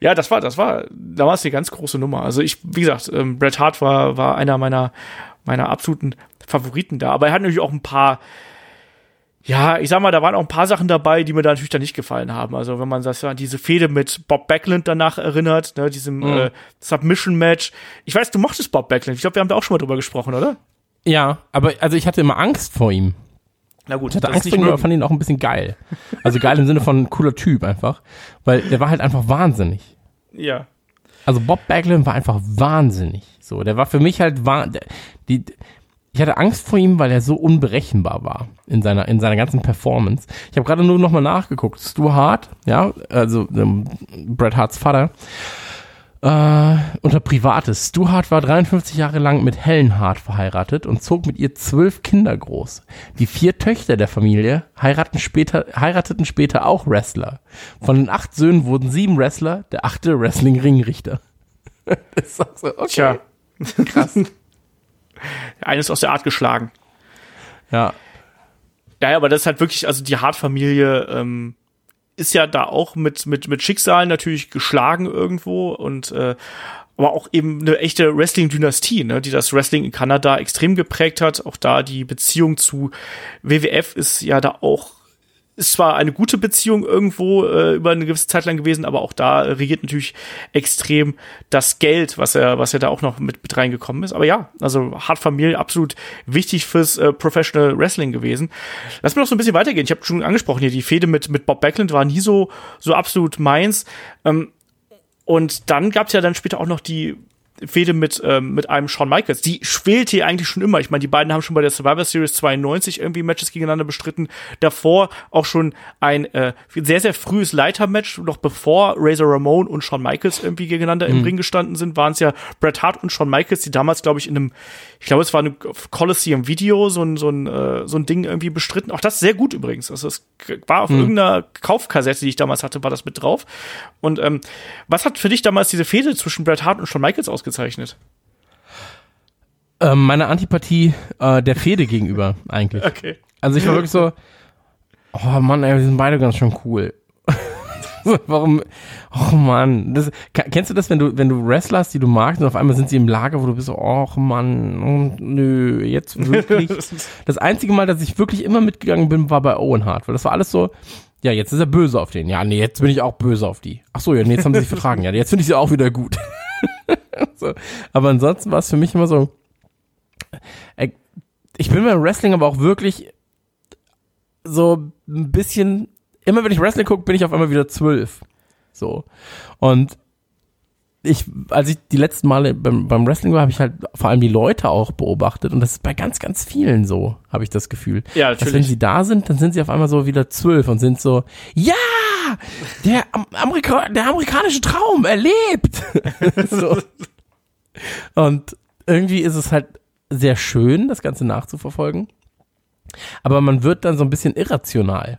Ja, das war, das war, da war es eine ganz große Nummer. Also ich, wie gesagt, ähm, Bret Hart war war einer meiner meiner absoluten Favoriten da. Aber er hat natürlich auch ein paar ja, ich sag mal, da waren auch ein paar Sachen dabei, die mir da natürlich dann nicht gefallen haben. Also wenn man das ja diese Fehde mit Bob Backlund danach erinnert, ne, diesem mhm. äh, Submission-Match. Ich weiß, du mochtest Bob Backlund. Ich glaube, wir haben da auch schon mal drüber gesprochen, oder? Ja, aber also ich hatte immer Angst vor ihm. Na gut, ich hatte Angst vor ihm, aber fand ihn auch ein bisschen geil. Also geil im Sinne von cooler Typ einfach. Weil der war halt einfach wahnsinnig. Ja. Also Bob Backlund war einfach wahnsinnig. So, der war für mich halt die ich hatte Angst vor ihm, weil er so unberechenbar war in seiner, in seiner ganzen Performance. Ich habe gerade nur nochmal nachgeguckt. Stu Hart, ja, also ähm, Bret Harts Vater, äh, unter Privates. Stu Hart war 53 Jahre lang mit Helen Hart verheiratet und zog mit ihr zwölf Kinder groß. Die vier Töchter der Familie heiraten später, heirateten später auch Wrestler. Von den acht Söhnen wurden sieben Wrestler, der achte Wrestling-Ringrichter. das ist auch so, okay. Tja. Krass. Eines aus der Art geschlagen. Ja. Ja, aber das ist halt wirklich, also die Hart-Familie ähm, ist ja da auch mit, mit, mit Schicksalen natürlich geschlagen irgendwo und äh, aber auch eben eine echte Wrestling-Dynastie, ne, die das Wrestling in Kanada extrem geprägt hat. Auch da die Beziehung zu WWF ist ja da auch ist zwar eine gute Beziehung irgendwo äh, über eine gewisse Zeit lang gewesen, aber auch da regiert natürlich extrem das Geld, was er, was er da auch noch mit, mit reingekommen ist. Aber ja, also Hart Familie absolut wichtig fürs äh, Professional Wrestling gewesen. Lass mir noch so ein bisschen weitergehen. Ich habe schon angesprochen hier, die Fehde mit, mit Bob Backlund war nie so, so absolut meins. Ähm, und dann gab es ja dann später auch noch die Fehde mit, ähm, mit einem Shawn Michaels. Die schwelte hier eigentlich schon immer. Ich meine, die beiden haben schon bei der Survivor Series 92 irgendwie Matches gegeneinander bestritten. Davor auch schon ein äh, sehr, sehr frühes Leitermatch, noch bevor Razor Ramon und Shawn Michaels irgendwie gegeneinander mhm. im Ring gestanden sind, waren es ja Bret Hart und Shawn Michaels, die damals, glaube ich, in einem, ich glaube, es war ein Coliseum Video, so ein, so ein, äh, so ein Ding irgendwie bestritten. Auch das sehr gut übrigens. Also es war auf mhm. irgendeiner Kaufkassette, die ich damals hatte, war das mit drauf. Und ähm, was hat für dich damals diese Fehde zwischen Bret Hart und Shawn Michaels ausgesagt? Ausgezeichnet? Ähm, meine Antipathie äh, der Fehde gegenüber, eigentlich. Okay. Also ich war wirklich so, oh Mann, ey, wir sind beide ganz schön cool. Warum? Oh Mann, das, kennst du das, wenn du wenn du Wrestler hast, die du magst und auf einmal sind sie im Lager, wo du bist so, oh Mann, nö, jetzt wirklich. das einzige Mal, dass ich wirklich immer mitgegangen bin, war bei Owen Hart, weil das war alles so, ja, jetzt ist er böse auf den. Ja, nee, jetzt bin ich auch böse auf die. Ach so, ja, nee, jetzt haben sie sich vertragen. Ja, jetzt finde ich sie auch wieder gut. so. Aber ansonsten war es für mich immer so. Äh, ich bin beim Wrestling aber auch wirklich so ein bisschen. Immer wenn ich Wrestling gucke, bin ich auf einmal wieder zwölf. So. Und ich, als ich die letzten Male beim, beim Wrestling war, habe ich halt vor allem die Leute auch beobachtet und das ist bei ganz, ganz vielen so, habe ich das Gefühl. Ja, natürlich. Dass wenn sie da sind, dann sind sie auf einmal so wieder zwölf und sind so, ja, der, Amerika der amerikanische Traum erlebt. so. Und irgendwie ist es halt sehr schön, das Ganze nachzuverfolgen. Aber man wird dann so ein bisschen irrational.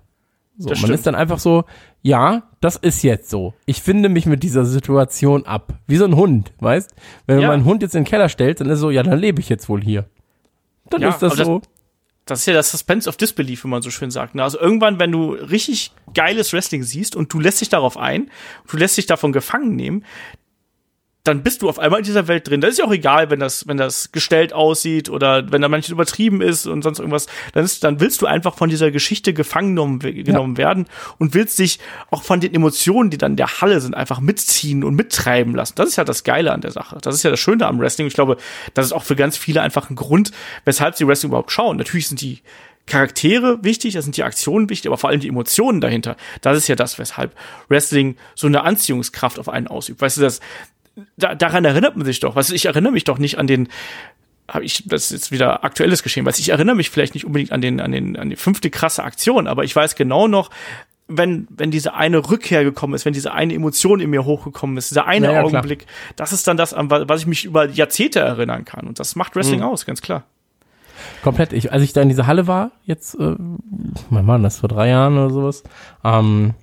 So, man ist dann einfach so, ja, das ist jetzt so. Ich finde mich mit dieser Situation ab. Wie so ein Hund, weißt? Wenn ja. du meinen Hund jetzt in den Keller stellst, dann ist so, ja, dann lebe ich jetzt wohl hier. Dann ja, ist das so. Das, das ist ja das Suspense of Disbelief, wie man so schön sagt. Ne? Also irgendwann, wenn du richtig geiles Wrestling siehst und du lässt dich darauf ein, du lässt dich davon gefangen nehmen, dann bist du auf einmal in dieser Welt drin. Das ist ja auch egal, wenn das, wenn das gestellt aussieht oder wenn da manches übertrieben ist und sonst irgendwas. Dann, ist, dann willst du einfach von dieser Geschichte gefangen genommen, genommen ja. werden und willst dich auch von den Emotionen, die dann in der Halle sind, einfach mitziehen und mittreiben lassen. Das ist ja das Geile an der Sache. Das ist ja das Schöne am Wrestling. Ich glaube, das ist auch für ganz viele einfach ein Grund, weshalb sie Wrestling überhaupt schauen. Natürlich sind die Charaktere wichtig, da sind die Aktionen wichtig, aber vor allem die Emotionen dahinter. Das ist ja das, weshalb Wrestling so eine Anziehungskraft auf einen ausübt. Weißt du, das, da, daran erinnert man sich doch. Was ich erinnere mich doch nicht an den habe ich das ist jetzt wieder aktuelles geschehen, weil ich erinnere mich vielleicht nicht unbedingt an den an den an die fünfte krasse Aktion, aber ich weiß genau noch, wenn wenn diese eine Rückkehr gekommen ist, wenn diese eine Emotion in mir hochgekommen ist, dieser eine ja, ja, Augenblick, klar. das ist dann das, an was ich mich über Jahrzehnte erinnern kann und das macht Wrestling mhm. aus, ganz klar. Komplett. Ich, als ich da in dieser Halle war, jetzt, äh, mein Mann, das vor drei Jahren oder sowas, ähm,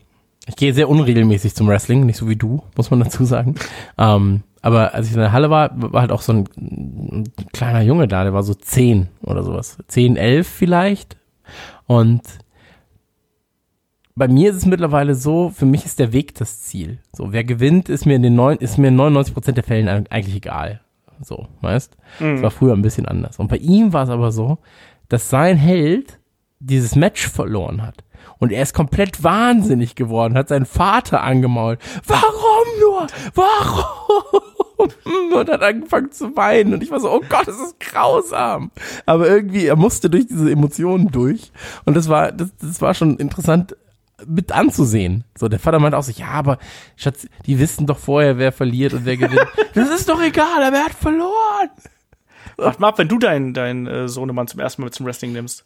ich gehe sehr unregelmäßig zum Wrestling, nicht so wie du, muss man dazu sagen. Ähm, aber als ich in der Halle war, war halt auch so ein, ein, kleiner Junge da, der war so zehn oder sowas. Zehn, elf vielleicht. Und bei mir ist es mittlerweile so, für mich ist der Weg das Ziel. So, wer gewinnt, ist mir in den neun, ist mir in 99 Prozent der Fällen eigentlich egal. So, weißt? Mhm. Das war früher ein bisschen anders. Und bei ihm war es aber so, dass sein Held dieses Match verloren hat. Und er ist komplett wahnsinnig geworden, hat seinen Vater angemault. Warum nur? Warum? Und hat angefangen zu weinen. Und ich war so, oh Gott, das ist grausam. Aber irgendwie, er musste durch diese Emotionen durch. Und das war, das, das war schon interessant mit anzusehen. So, der Vater meinte auch so, ja, aber Schatz, die wissen doch vorher, wer verliert und wer gewinnt. das ist doch egal, aber er hat verloren. Warte mal ab, wenn du deinen dein, äh, Sohnemann zum ersten Mal mit zum Wrestling nimmst.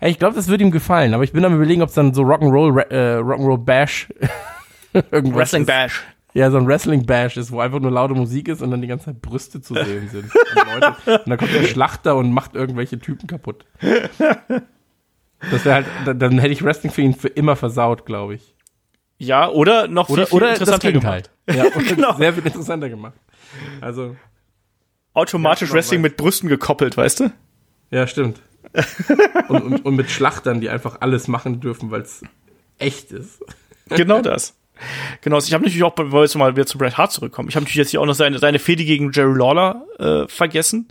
Ja, ich glaube, das würde ihm gefallen, aber ich bin am überlegen, ob es dann so Rock'n'Roll äh, Rock'n'Roll Bash irgendwas Wrestling ist. Bash. Ja, so ein Wrestling Bash ist, wo einfach nur laute Musik ist und dann die ganze Zeit Brüste zu sehen sind. und, Leute, und dann kommt der Schlachter und macht irgendwelche Typen kaputt. Das wäre halt, dann, dann hätte ich Wrestling für ihn für immer versaut, glaube ich. Ja, oder noch viel, oder, viel oder interessanter gemacht. Ja, genau. sehr viel interessanter gemacht. Also automatisch Wrestling mit Brüsten gekoppelt, weißt du? Ja, stimmt und, und, und mit Schlachtern, die einfach alles machen dürfen, weil es echt ist. Genau das. Genau, ich habe natürlich auch, weil wir jetzt mal wieder zu Bret Hart zurückkommen, ich habe natürlich jetzt hier auch noch seine, seine Fehde gegen Jerry Lawler äh, vergessen,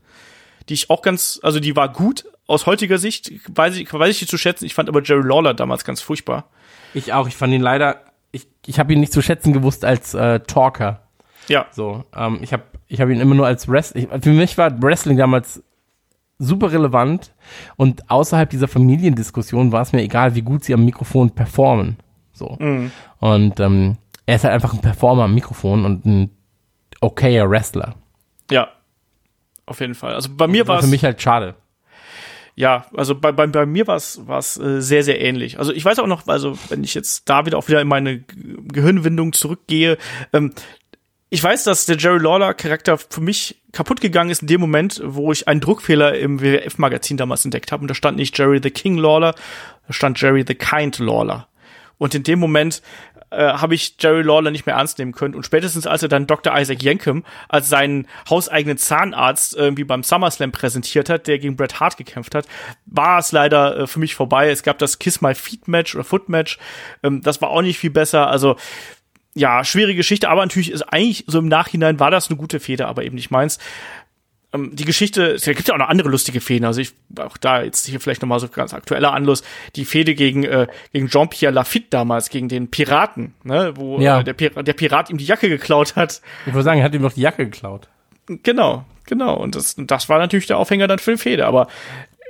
die ich auch ganz, also die war gut aus heutiger Sicht, weiß ich, weiß ich die zu schätzen, ich fand aber Jerry Lawler damals ganz furchtbar. Ich auch, ich fand ihn leider, ich, ich habe ihn nicht zu schätzen gewusst als äh, Talker. Ja. So, ähm, ich habe ich hab ihn immer nur als Wrestling, für mich war Wrestling damals super relevant und außerhalb dieser Familiendiskussion war es mir egal, wie gut sie am Mikrofon performen. So. Mhm. Und ähm, er ist halt einfach ein Performer am Mikrofon und ein okayer Wrestler. Ja, auf jeden Fall. Also bei mir war es. Für mich halt schade. Ja, also bei, bei, bei mir war es äh, sehr, sehr ähnlich. Also ich weiß auch noch, also wenn ich jetzt da wieder auch wieder in meine Gehirnwindung zurückgehe, ähm, ich weiß, dass der Jerry Lawler Charakter für mich kaputt gegangen ist in dem Moment, wo ich einen Druckfehler im WWF-Magazin damals entdeckt habe. Und da stand nicht Jerry the King Lawler, da stand Jerry the Kind Lawler. Und in dem Moment äh, habe ich Jerry Lawler nicht mehr ernst nehmen können. Und spätestens als er dann Dr. Isaac Yankem als seinen hauseigenen Zahnarzt irgendwie beim SummerSlam präsentiert hat, der gegen Bret Hart gekämpft hat, war es leider äh, für mich vorbei. Es gab das Kiss My Feet Match oder Foot Match. Ähm, das war auch nicht viel besser. Also ja, schwierige Geschichte, aber natürlich ist eigentlich so im Nachhinein war das eine gute Feder, aber eben nicht meins. Ähm, die Geschichte, es gibt ja auch noch andere lustige Fäden, also ich, auch da jetzt hier vielleicht nochmal so ganz aktueller Anlass, die Fehde gegen, äh, gegen Jean-Pierre Lafitte damals, gegen den Piraten, ne, wo ja. äh, der, Pir der Pirat ihm die Jacke geklaut hat. Ich würde sagen, er hat ihm doch die Jacke geklaut. Genau, genau. Und das, das war natürlich der Aufhänger dann für den Fehde. Aber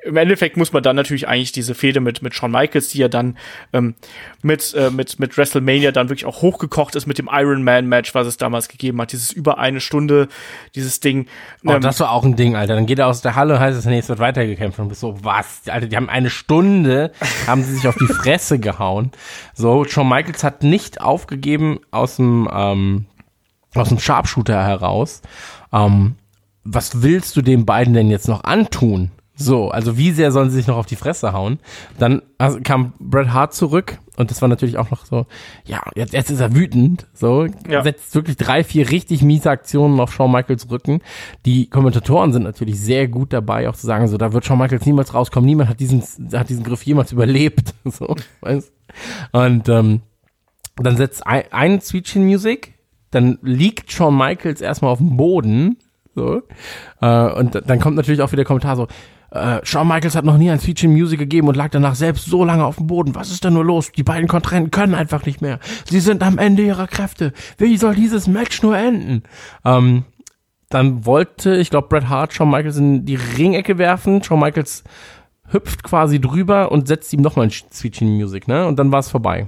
im Endeffekt muss man dann natürlich eigentlich diese Fehde mit, mit Shawn Michaels, die ja dann ähm, mit, äh, mit, mit WrestleMania dann wirklich auch hochgekocht ist mit dem Iron Man Match, was es damals gegeben hat. Dieses über eine Stunde, dieses Ding. Oh, ähm, das war auch ein Ding, Alter. Dann geht er aus der Halle und heißt es, nee, es wird weitergekämpft und bist so, was? Alter, die haben eine Stunde, haben sie sich auf die Fresse gehauen. So, Shawn Michaels hat nicht aufgegeben aus dem, ähm, aus dem Sharpshooter heraus. Ähm, was willst du den beiden denn jetzt noch antun? So, also wie sehr sollen sie sich noch auf die Fresse hauen? Dann kam Bret Hart zurück und das war natürlich auch noch so, ja, jetzt, jetzt ist er wütend, so, ja. setzt wirklich drei, vier richtig miese Aktionen auf Shawn Michaels Rücken. Die Kommentatoren sind natürlich sehr gut dabei, auch zu sagen, so, da wird Shawn Michaels niemals rauskommen, niemand hat diesen, hat diesen Griff jemals überlebt, so, weißt Und ähm, dann setzt ein, ein Sweet Chin Music, dann liegt Shawn Michaels erstmal auf dem Boden. So. Äh, und dann kommt natürlich auch wieder der Kommentar so, äh, Shawn Michaels hat noch nie ein Speech in Music gegeben und lag danach selbst so lange auf dem Boden. Was ist denn nur los? Die beiden Kontrahenten können einfach nicht mehr. Sie sind am Ende ihrer Kräfte. Wie soll dieses Match nur enden? Ähm, dann wollte, ich glaube, Bret Hart Shawn Michaels in die Ringecke werfen. Shawn Michaels hüpft quasi drüber und setzt ihm nochmal ein Speech in Music, ne? Und dann war es vorbei.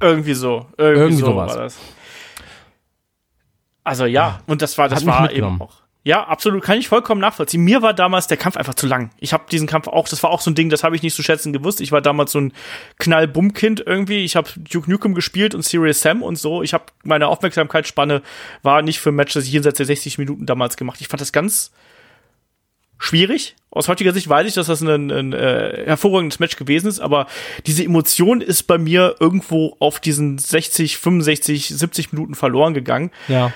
Irgendwie so. Irgendwie, Irgendwie so war das. Also ja, und das war, das war eben auch. Ja, absolut, kann ich vollkommen nachvollziehen. Mir war damals der Kampf einfach zu lang. Ich habe diesen Kampf auch, das war auch so ein Ding, das habe ich nicht zu schätzen gewusst. Ich war damals so ein Knall-Bumm-Kind irgendwie. Ich habe Duke Nukem gespielt und Serious Sam und so. Ich habe meine Aufmerksamkeitsspanne war nicht für Matches jenseits der 60 Minuten damals gemacht. Ich fand das ganz schwierig. Aus heutiger Sicht weiß ich, dass das ein, ein äh, hervorragendes Match gewesen ist, aber diese Emotion ist bei mir irgendwo auf diesen 60, 65, 70 Minuten verloren gegangen. Ja.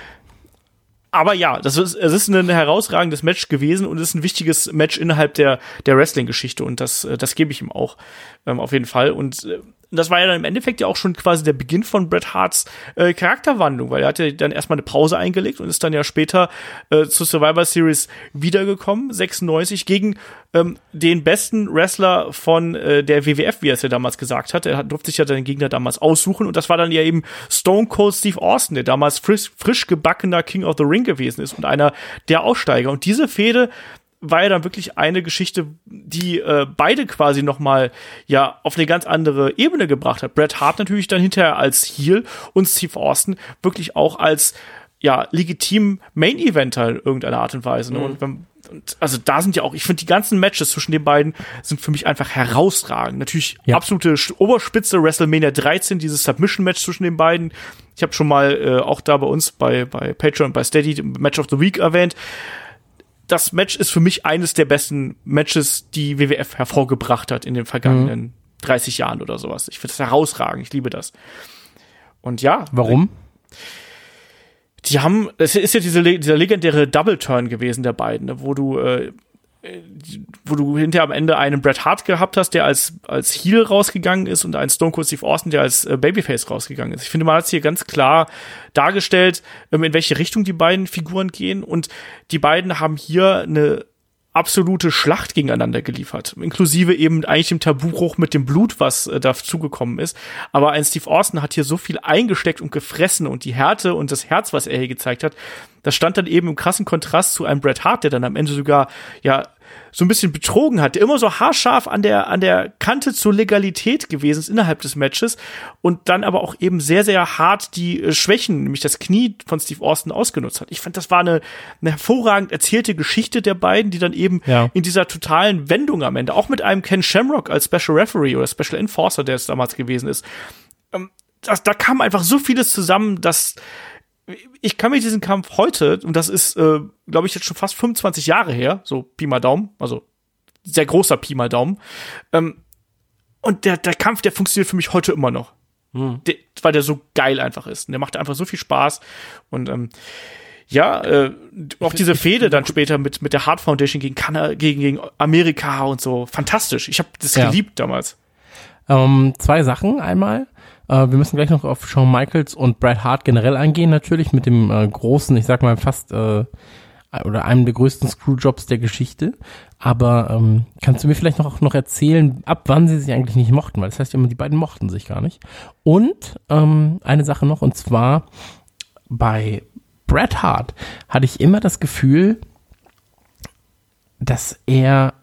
Aber ja, das ist, es ist ein herausragendes Match gewesen und es ist ein wichtiges Match innerhalb der, der Wrestling-Geschichte und das, äh, das gebe ich ihm auch ähm, auf jeden Fall. Und äh, das war ja dann im Endeffekt ja auch schon quasi der Beginn von Bret Harts äh, Charakterwandlung, weil er hat ja dann erstmal eine Pause eingelegt und ist dann ja später äh, zur Survivor Series wiedergekommen, 96, gegen ähm, den besten Wrestler von äh, der WWF, wie er es ja damals gesagt hat. Er hat, durfte sich ja den Gegner damals aussuchen und das war dann ja eben Stone Cold Steve Austin, der damals frisch, frisch gebackener King of the Ring gewesen ist und einer der Aussteiger. Und diese Fehde war ja dann wirklich eine Geschichte, die äh, beide quasi noch mal ja auf eine ganz andere Ebene gebracht hat. Bret Hart natürlich dann hinterher als Heel und Steve Austin wirklich auch als ja legitim Main Eventer in irgendeiner Art und Weise. Ne? Und, wenn, und also da sind ja auch, ich finde die ganzen Matches zwischen den beiden sind für mich einfach herausragend. Natürlich Ja. absolute Oberspitze WrestleMania 13, dieses Submission Match zwischen den beiden. Ich habe schon mal äh, auch da bei uns bei bei Patreon und bei Steady Match of the Week erwähnt das Match ist für mich eines der besten Matches, die WWF hervorgebracht hat in den vergangenen 30 Jahren oder sowas. Ich finde das herausragend, ich liebe das. Und ja, Warum? die haben, es ist ja diese, dieser legendäre Double Turn gewesen der beiden, ne, wo du, äh, wo du hinterher am Ende einen Bret Hart gehabt hast, der als, als Heel rausgegangen ist und einen Stone Cold Steve Austin, der als äh, Babyface rausgegangen ist. Ich finde, man hat hier ganz klar dargestellt, ähm, in welche Richtung die beiden Figuren gehen und die beiden haben hier eine absolute Schlacht gegeneinander geliefert, inklusive eben eigentlich dem Tabubruch mit dem Blut, was äh, dazugekommen ist. Aber ein Steve Austin hat hier so viel eingesteckt und gefressen und die Härte und das Herz, was er hier gezeigt hat, das stand dann eben im krassen Kontrast zu einem Bret Hart, der dann am Ende sogar ja so ein bisschen betrogen hat, der immer so haarscharf an der an der Kante zur Legalität gewesen ist innerhalb des Matches und dann aber auch eben sehr sehr hart die äh, Schwächen, nämlich das Knie von Steve Austin ausgenutzt hat. Ich fand, das war eine, eine hervorragend erzählte Geschichte der beiden, die dann eben Ja. in dieser totalen Wendung am Ende, auch mit einem Ken Shamrock als Special Referee oder Special Enforcer, der es damals gewesen ist, ähm, das, da kam einfach so vieles zusammen, dass ich kann mir diesen Kampf heute, und das ist, äh, glaube ich, jetzt schon fast 25 Jahre her, so Pi mal Daumen, also sehr großer Pi mal Daumen, ähm, und der, der Kampf, der funktioniert für mich heute immer noch. Der, weil der so geil einfach ist. Und der macht einfach so viel Spaß. Und ähm, ja, äh, auch diese Fehde dann später mit, mit der Hart Foundation gegen, Kanada, gegen, gegen Amerika und so. Fantastisch. Ich habe das Ja. geliebt damals. Ähm, zwei Sachen. Einmal, äh, wir müssen gleich noch auf Shawn Michaels und Bret Hart generell eingehen, natürlich mit dem äh, großen, ich sag mal fast, äh, oder einem der größten Screwjobs der Geschichte. Aber ähm, kannst du mir vielleicht noch, noch erzählen, ab wann sie sich eigentlich nicht mochten? Weil das heißt ja immer, die beiden mochten sich gar nicht. Und ähm, eine Sache noch, und zwar bei Bret Hart hatte ich immer das Gefühl, dass er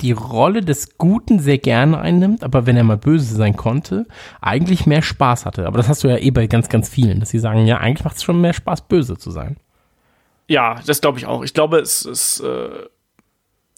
die Rolle des Guten sehr gerne einnimmt, aber wenn er mal böse sein konnte, eigentlich mehr Spaß hatte. Aber das hast du ja eh bei ganz, ganz vielen, dass sie sagen, ja, eigentlich macht es schon mehr Spaß, böse zu sein. Ja, das glaube ich auch. Ich glaube, es ist, äh,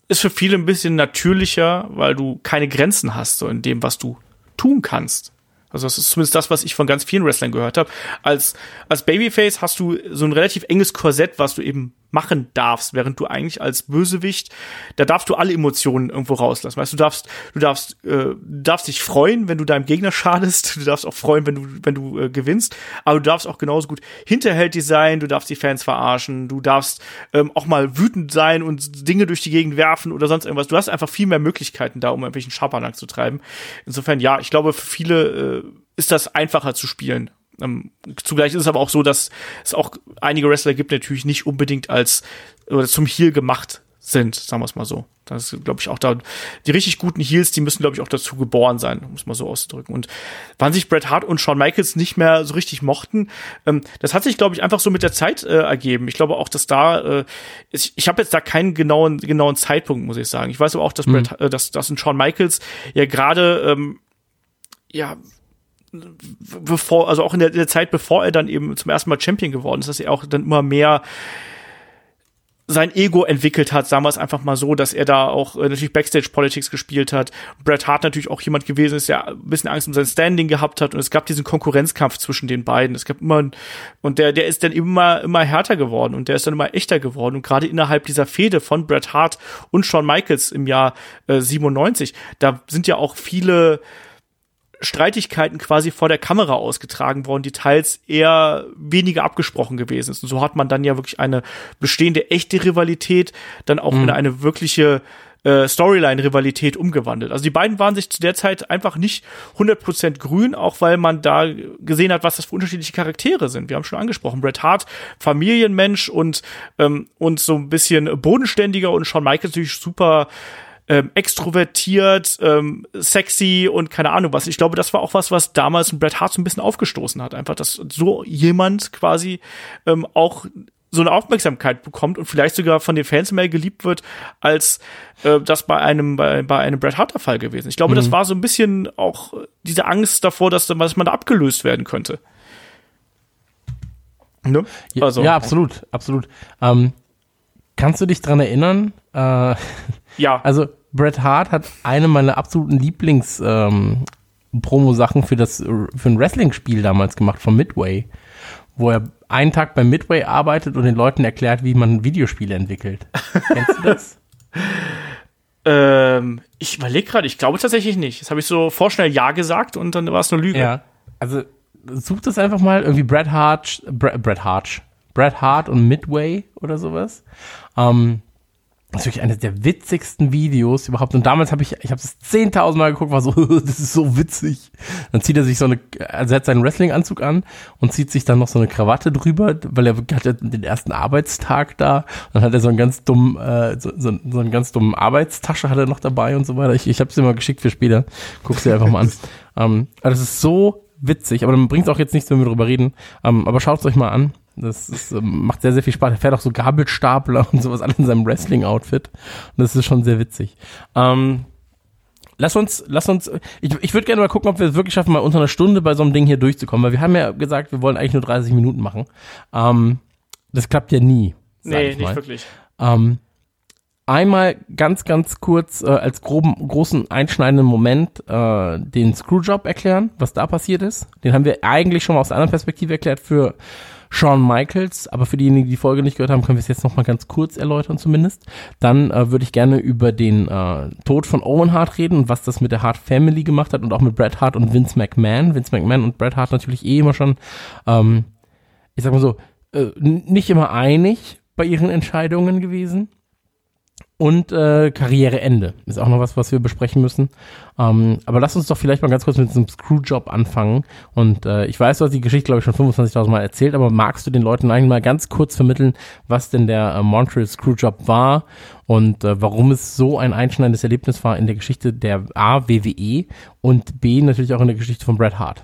ist für viele ein bisschen natürlicher, weil du keine Grenzen hast, so in dem, was du tun kannst. Also das ist zumindest das, was ich von ganz vielen Wrestlern gehört habe. Als, als Babyface hast du so ein relativ enges Korsett, was du eben machen darfst, während du eigentlich als Bösewicht, da darfst du alle Emotionen irgendwo rauslassen. Weißt du, darfst, du darfst, äh, darfst dich freuen, wenn du deinem Gegner schadest, du darfst auch freuen, wenn du, wenn du äh, gewinnst, aber du darfst auch genauso gut hinterhältig sein, du darfst die Fans verarschen, du darfst ähm, auch mal wütend sein und Dinge durch die Gegend werfen oder sonst irgendwas. Du hast einfach viel mehr Möglichkeiten da, um irgendwelchen Schabernack zu treiben. Insofern, ja, ich glaube, für viele äh, ist das einfacher zu spielen. Ähm, zugleich ist es aber auch so, dass es auch einige Wrestler gibt, die natürlich nicht unbedingt als oder zum Heel gemacht sind, sagen wir es mal so. Das ist, glaube ich, auch da, die richtig guten Heels, die müssen, glaube ich, auch dazu geboren sein, muss man so ausdrücken. Und wann sich Bret Hart und Shawn Michaels nicht mehr so richtig mochten, ähm, das hat sich, glaube ich, einfach so mit der Zeit äh, ergeben. Ich glaube auch, dass da, äh, ich, ich habe jetzt da keinen genauen, genauen Zeitpunkt, muss ich sagen. Ich weiß aber auch, dass, mhm. Bret, äh, dass, dass ein Shawn Michaels ja gerade, ähm, ja, bevor, also auch in der, der Zeit, bevor er dann eben zum ersten Mal Champion geworden ist, dass er auch dann immer mehr sein Ego entwickelt hat, sagen wir es einfach mal so, dass er da auch äh, natürlich Backstage-Politics gespielt hat. Bret Hart natürlich auch jemand gewesen ist, der ein bisschen Angst um sein Standing gehabt hat und es gab diesen Konkurrenzkampf zwischen den beiden. Es gab immer und der der ist dann immer immer härter geworden und der ist dann immer echter geworden und gerade innerhalb dieser Fehde von Bret Hart und Shawn Michaels im Jahr äh, 97, da sind ja auch viele Streitigkeiten quasi vor der Kamera ausgetragen worden, die teils eher weniger abgesprochen gewesen ist. Und so hat man dann ja wirklich eine bestehende echte Rivalität dann auch mhm. in eine wirkliche äh, Storyline-Rivalität umgewandelt. Also die beiden waren sich zu der Zeit einfach nicht 100% grün, auch weil man da gesehen hat, was das für unterschiedliche Charaktere sind. Wir haben schon angesprochen, Bret Hart, Familienmensch und, ähm, und so ein bisschen bodenständiger und Shawn Michaels natürlich super ähm, extrovertiert, ähm, sexy und keine Ahnung was. Ich glaube, das war auch was, was damals ein Bret Hart so ein bisschen aufgestoßen hat. Einfach, dass so jemand quasi ähm, auch so eine Aufmerksamkeit bekommt und vielleicht sogar von den Fans mehr geliebt wird, als äh, das bei einem bei, bei einem Bret Hart der Fall gewesen. Ich glaube, mhm. das war so ein bisschen auch diese Angst davor, dass, dass man da abgelöst werden könnte. Ne? Also, ja, absolut, absolut. Ähm, kannst du dich dran erinnern? Äh, ja. Also Bret Hart hat eine meiner absoluten Lieblings ähm, Promo-Sachen für das für ein Wrestling-Spiel damals gemacht von Midway, wo er einen Tag bei Midway arbeitet und den Leuten erklärt, wie man Videospiele entwickelt. Kennst du das? Ähm, ich überlege gerade, ich glaube tatsächlich nicht. Das habe ich so vorschnell Ja gesagt und dann war es nur Lüge. Ja, also such das einfach mal, irgendwie Bret Hart, Bret Hart, Bret Hart und Midway oder sowas. Ähm, das ist wirklich eines der witzigsten Videos überhaupt. Und damals habe ich, ich habe es 10.000 Mal geguckt, war so, das ist so witzig. Dann zieht er sich so eine, also er hat seinen Wrestling-Anzug an und zieht sich dann noch so eine Krawatte drüber, weil er hat ja den ersten Arbeitstag da. Dann hat er so einen ganz dummen, äh, so, so, so einen ganz dummen Arbeitstasche hat er noch dabei und so weiter. Ich, ich habe es dir mal geschickt für später. Guck's dir einfach mal an. ähm, aber das ist so witzig, aber dann bringt auch jetzt nichts, wenn wir drüber reden. Ähm, aber schaut es euch mal an. Das ist, ähm, macht sehr, sehr viel Spaß. Er fährt auch so Gabelstapler und sowas alles in seinem Wrestling-Outfit. Und das ist schon sehr witzig. Ähm, lass uns, lass uns, ich, ich würde gerne mal gucken, ob wir es wirklich schaffen, mal unter einer Stunde bei so einem Ding hier durchzukommen, weil wir haben ja gesagt, wir wollen eigentlich nur 30 Minuten machen. Ähm, das klappt ja nie. Nee, nicht wirklich. Ähm, einmal ganz, ganz kurz äh, als groben, großen einschneidenden Moment äh, den Screwjob erklären, was da passiert ist. Den haben wir eigentlich schon mal aus einer anderen Perspektive erklärt für Shawn Michaels, aber für diejenigen, die die Folge nicht gehört haben, können wir es jetzt noch mal ganz kurz erläutern zumindest. Dann äh, würde ich gerne über den äh, Tod von Owen Hart reden und was das mit der Hart Family gemacht hat und auch mit Bret Hart und Vince McMahon. Vince McMahon und Bret Hart natürlich eh immer schon, ähm, ich sag mal so, äh, nicht immer einig bei ihren Entscheidungen gewesen und äh, Karriereende ist auch noch was, was wir besprechen müssen. Ähm, aber lass uns doch vielleicht mal ganz kurz mit diesem Screwjob anfangen. Und äh, ich weiß, du hast die Geschichte, glaube ich, schon 25.000 Mal erzählt, aber magst du den Leuten eigentlich mal ganz kurz vermitteln, was denn der äh, Montreal Screwjob war und äh, warum es so ein einschneidendes Erlebnis war in der Geschichte der A, WWE und B, natürlich auch in der Geschichte von Bret Hart?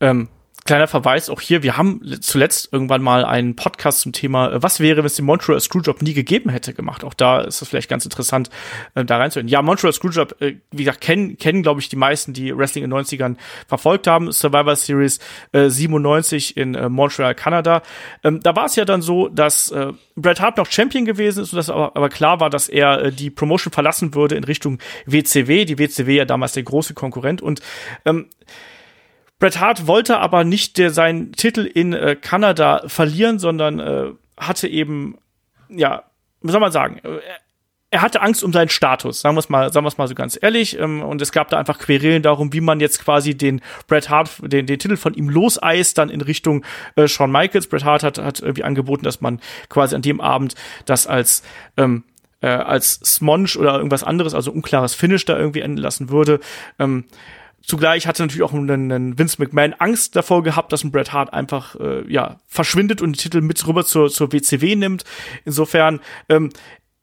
Ähm, kleiner Verweis auch hier, wir haben zuletzt irgendwann mal einen Podcast zum Thema, äh, was wäre, wenn es den Montreal Screwjob nie gegeben hätte, gemacht. Auch da ist es vielleicht ganz interessant, äh, da reinzuhören. Ja, Montreal Screwjob, äh, wie gesagt, kennen, kennen glaube ich, die meisten, die Wrestling in den 90ern verfolgt haben. Survivor Series äh, 97 in äh, Montreal, Kanada. Ähm, da war es ja dann so, dass äh, Bret Hart noch Champion gewesen ist und dass aber, aber klar war, dass er äh, die Promotion verlassen würde in Richtung WCW. Die WCW ja damals der große Konkurrent und ähm, Bret Hart wollte aber nicht der, seinen Titel in äh, Kanada verlieren, sondern äh, hatte eben, ja, wie soll man sagen, äh, er hatte Angst um seinen Status, sagen wir es mal, sagen wir es mal so ganz ehrlich. Ähm, und es gab da einfach Querelen darum, wie man jetzt quasi den Bret Hart, den, den Titel von ihm loseist, dann in Richtung äh, Shawn Michaels. Bret Hart hat, hat irgendwie angeboten, dass man quasi an dem Abend das als ähm, äh, als Smonge oder irgendwas anderes, also unklares Finish da irgendwie enden lassen würde. Ähm, Zugleich hatte natürlich auch einen Vince McMahon Angst davor gehabt, dass ein Bret Hart einfach äh, ja verschwindet und den Titel mit rüber zur, zur WCW nimmt. Insofern, ähm,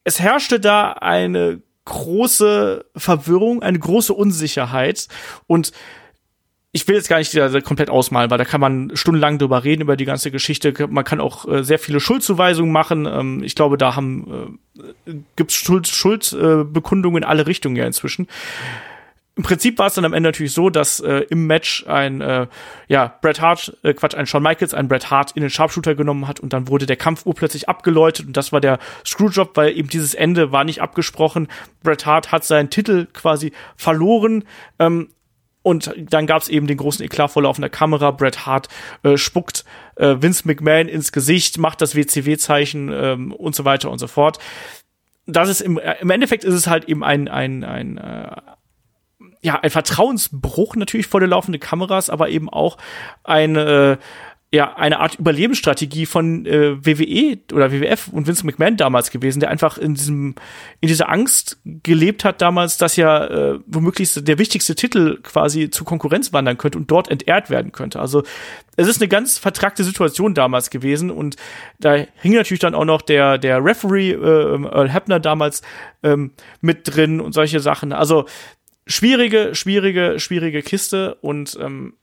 es herrschte da eine große Verwirrung, eine große Unsicherheit und ich will jetzt gar nicht komplett ausmalen, weil da kann man stundenlang drüber reden, über die ganze Geschichte. Man kann auch äh, sehr viele Schuldzuweisungen machen. Ähm, ich glaube, da haben äh, gibt's Schuld, Schuldbekundungen in alle Richtungen ja inzwischen. Im Prinzip war es dann am Ende natürlich so, dass äh, im Match ein äh, ja Bret Hart, äh, Quatsch, ein Shawn Michaels, ein Bret Hart in den Sharpshooter genommen hat und dann wurde der Kampf urplötzlich abgeläutet und das war der Screwjob, weil eben dieses Ende war nicht abgesprochen. Bret Hart hat seinen Titel quasi verloren. Ähm, und dann gab es eben den großen Eklat vor laufender Kamera. Bret Hart äh, spuckt äh, Vince McMahon ins Gesicht, macht das WCW-Zeichen ähm, und so weiter und so fort. Das ist im, äh, im Endeffekt ist es halt eben ein, ein, ein, äh, ja, ein Vertrauensbruch natürlich vor der laufenden Kameras, aber eben auch ein, äh, ja eine Art Überlebensstrategie von äh, WWE oder WWF und Vince McMahon damals gewesen, der einfach in diesem in dieser Angst gelebt hat damals, dass ja äh, womöglich der wichtigste Titel quasi zur Konkurrenz wandern könnte und dort entehrt werden könnte. Also es ist eine ganz vertragte Situation damals gewesen und da hing natürlich dann auch noch der der Referee äh, Earl Hebner damals ähm, mit drin und solche Sachen. Also schwierige, schwierige, schwierige Kiste und ähm,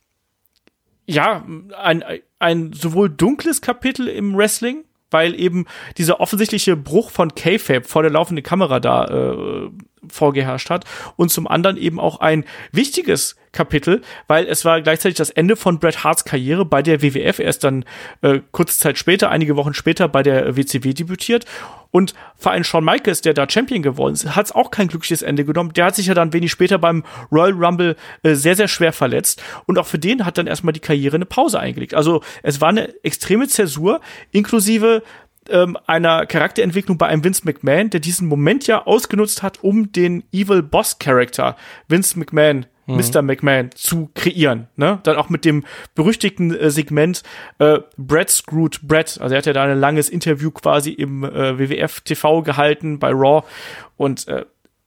ja, ein, ein sowohl dunkles Kapitel im Wrestling, weil eben dieser offensichtliche Bruch von K-Fape vor der laufenden Kamera da äh, vorgeherrscht hat und zum anderen eben auch ein wichtiges Kapitel, weil es war gleichzeitig das Ende von Bret Harts Karriere bei der WWF. Er ist dann äh, kurze Zeit später, einige Wochen später bei der WCW debütiert und Verein Shawn Michaels, der da Champion geworden ist, hat es auch kein glückliches Ende genommen. Der hat sich ja dann wenig später beim Royal Rumble äh, sehr, sehr schwer verletzt. Und auch für den hat dann erstmal die Karriere eine Pause eingelegt. Also es war eine extreme Zäsur, inklusive ähm, einer Charakterentwicklung bei einem Vince McMahon, der diesen Moment ja ausgenutzt hat, um den Evil Boss Character Vince McMahon mhm. Mr. McMahon zu kreieren. Ne? Dann auch mit dem berüchtigten äh, Segment äh, Brad Screwed Brad. Also er hat ja da ein langes Interview quasi im äh, WWF TV gehalten bei Raw und äh,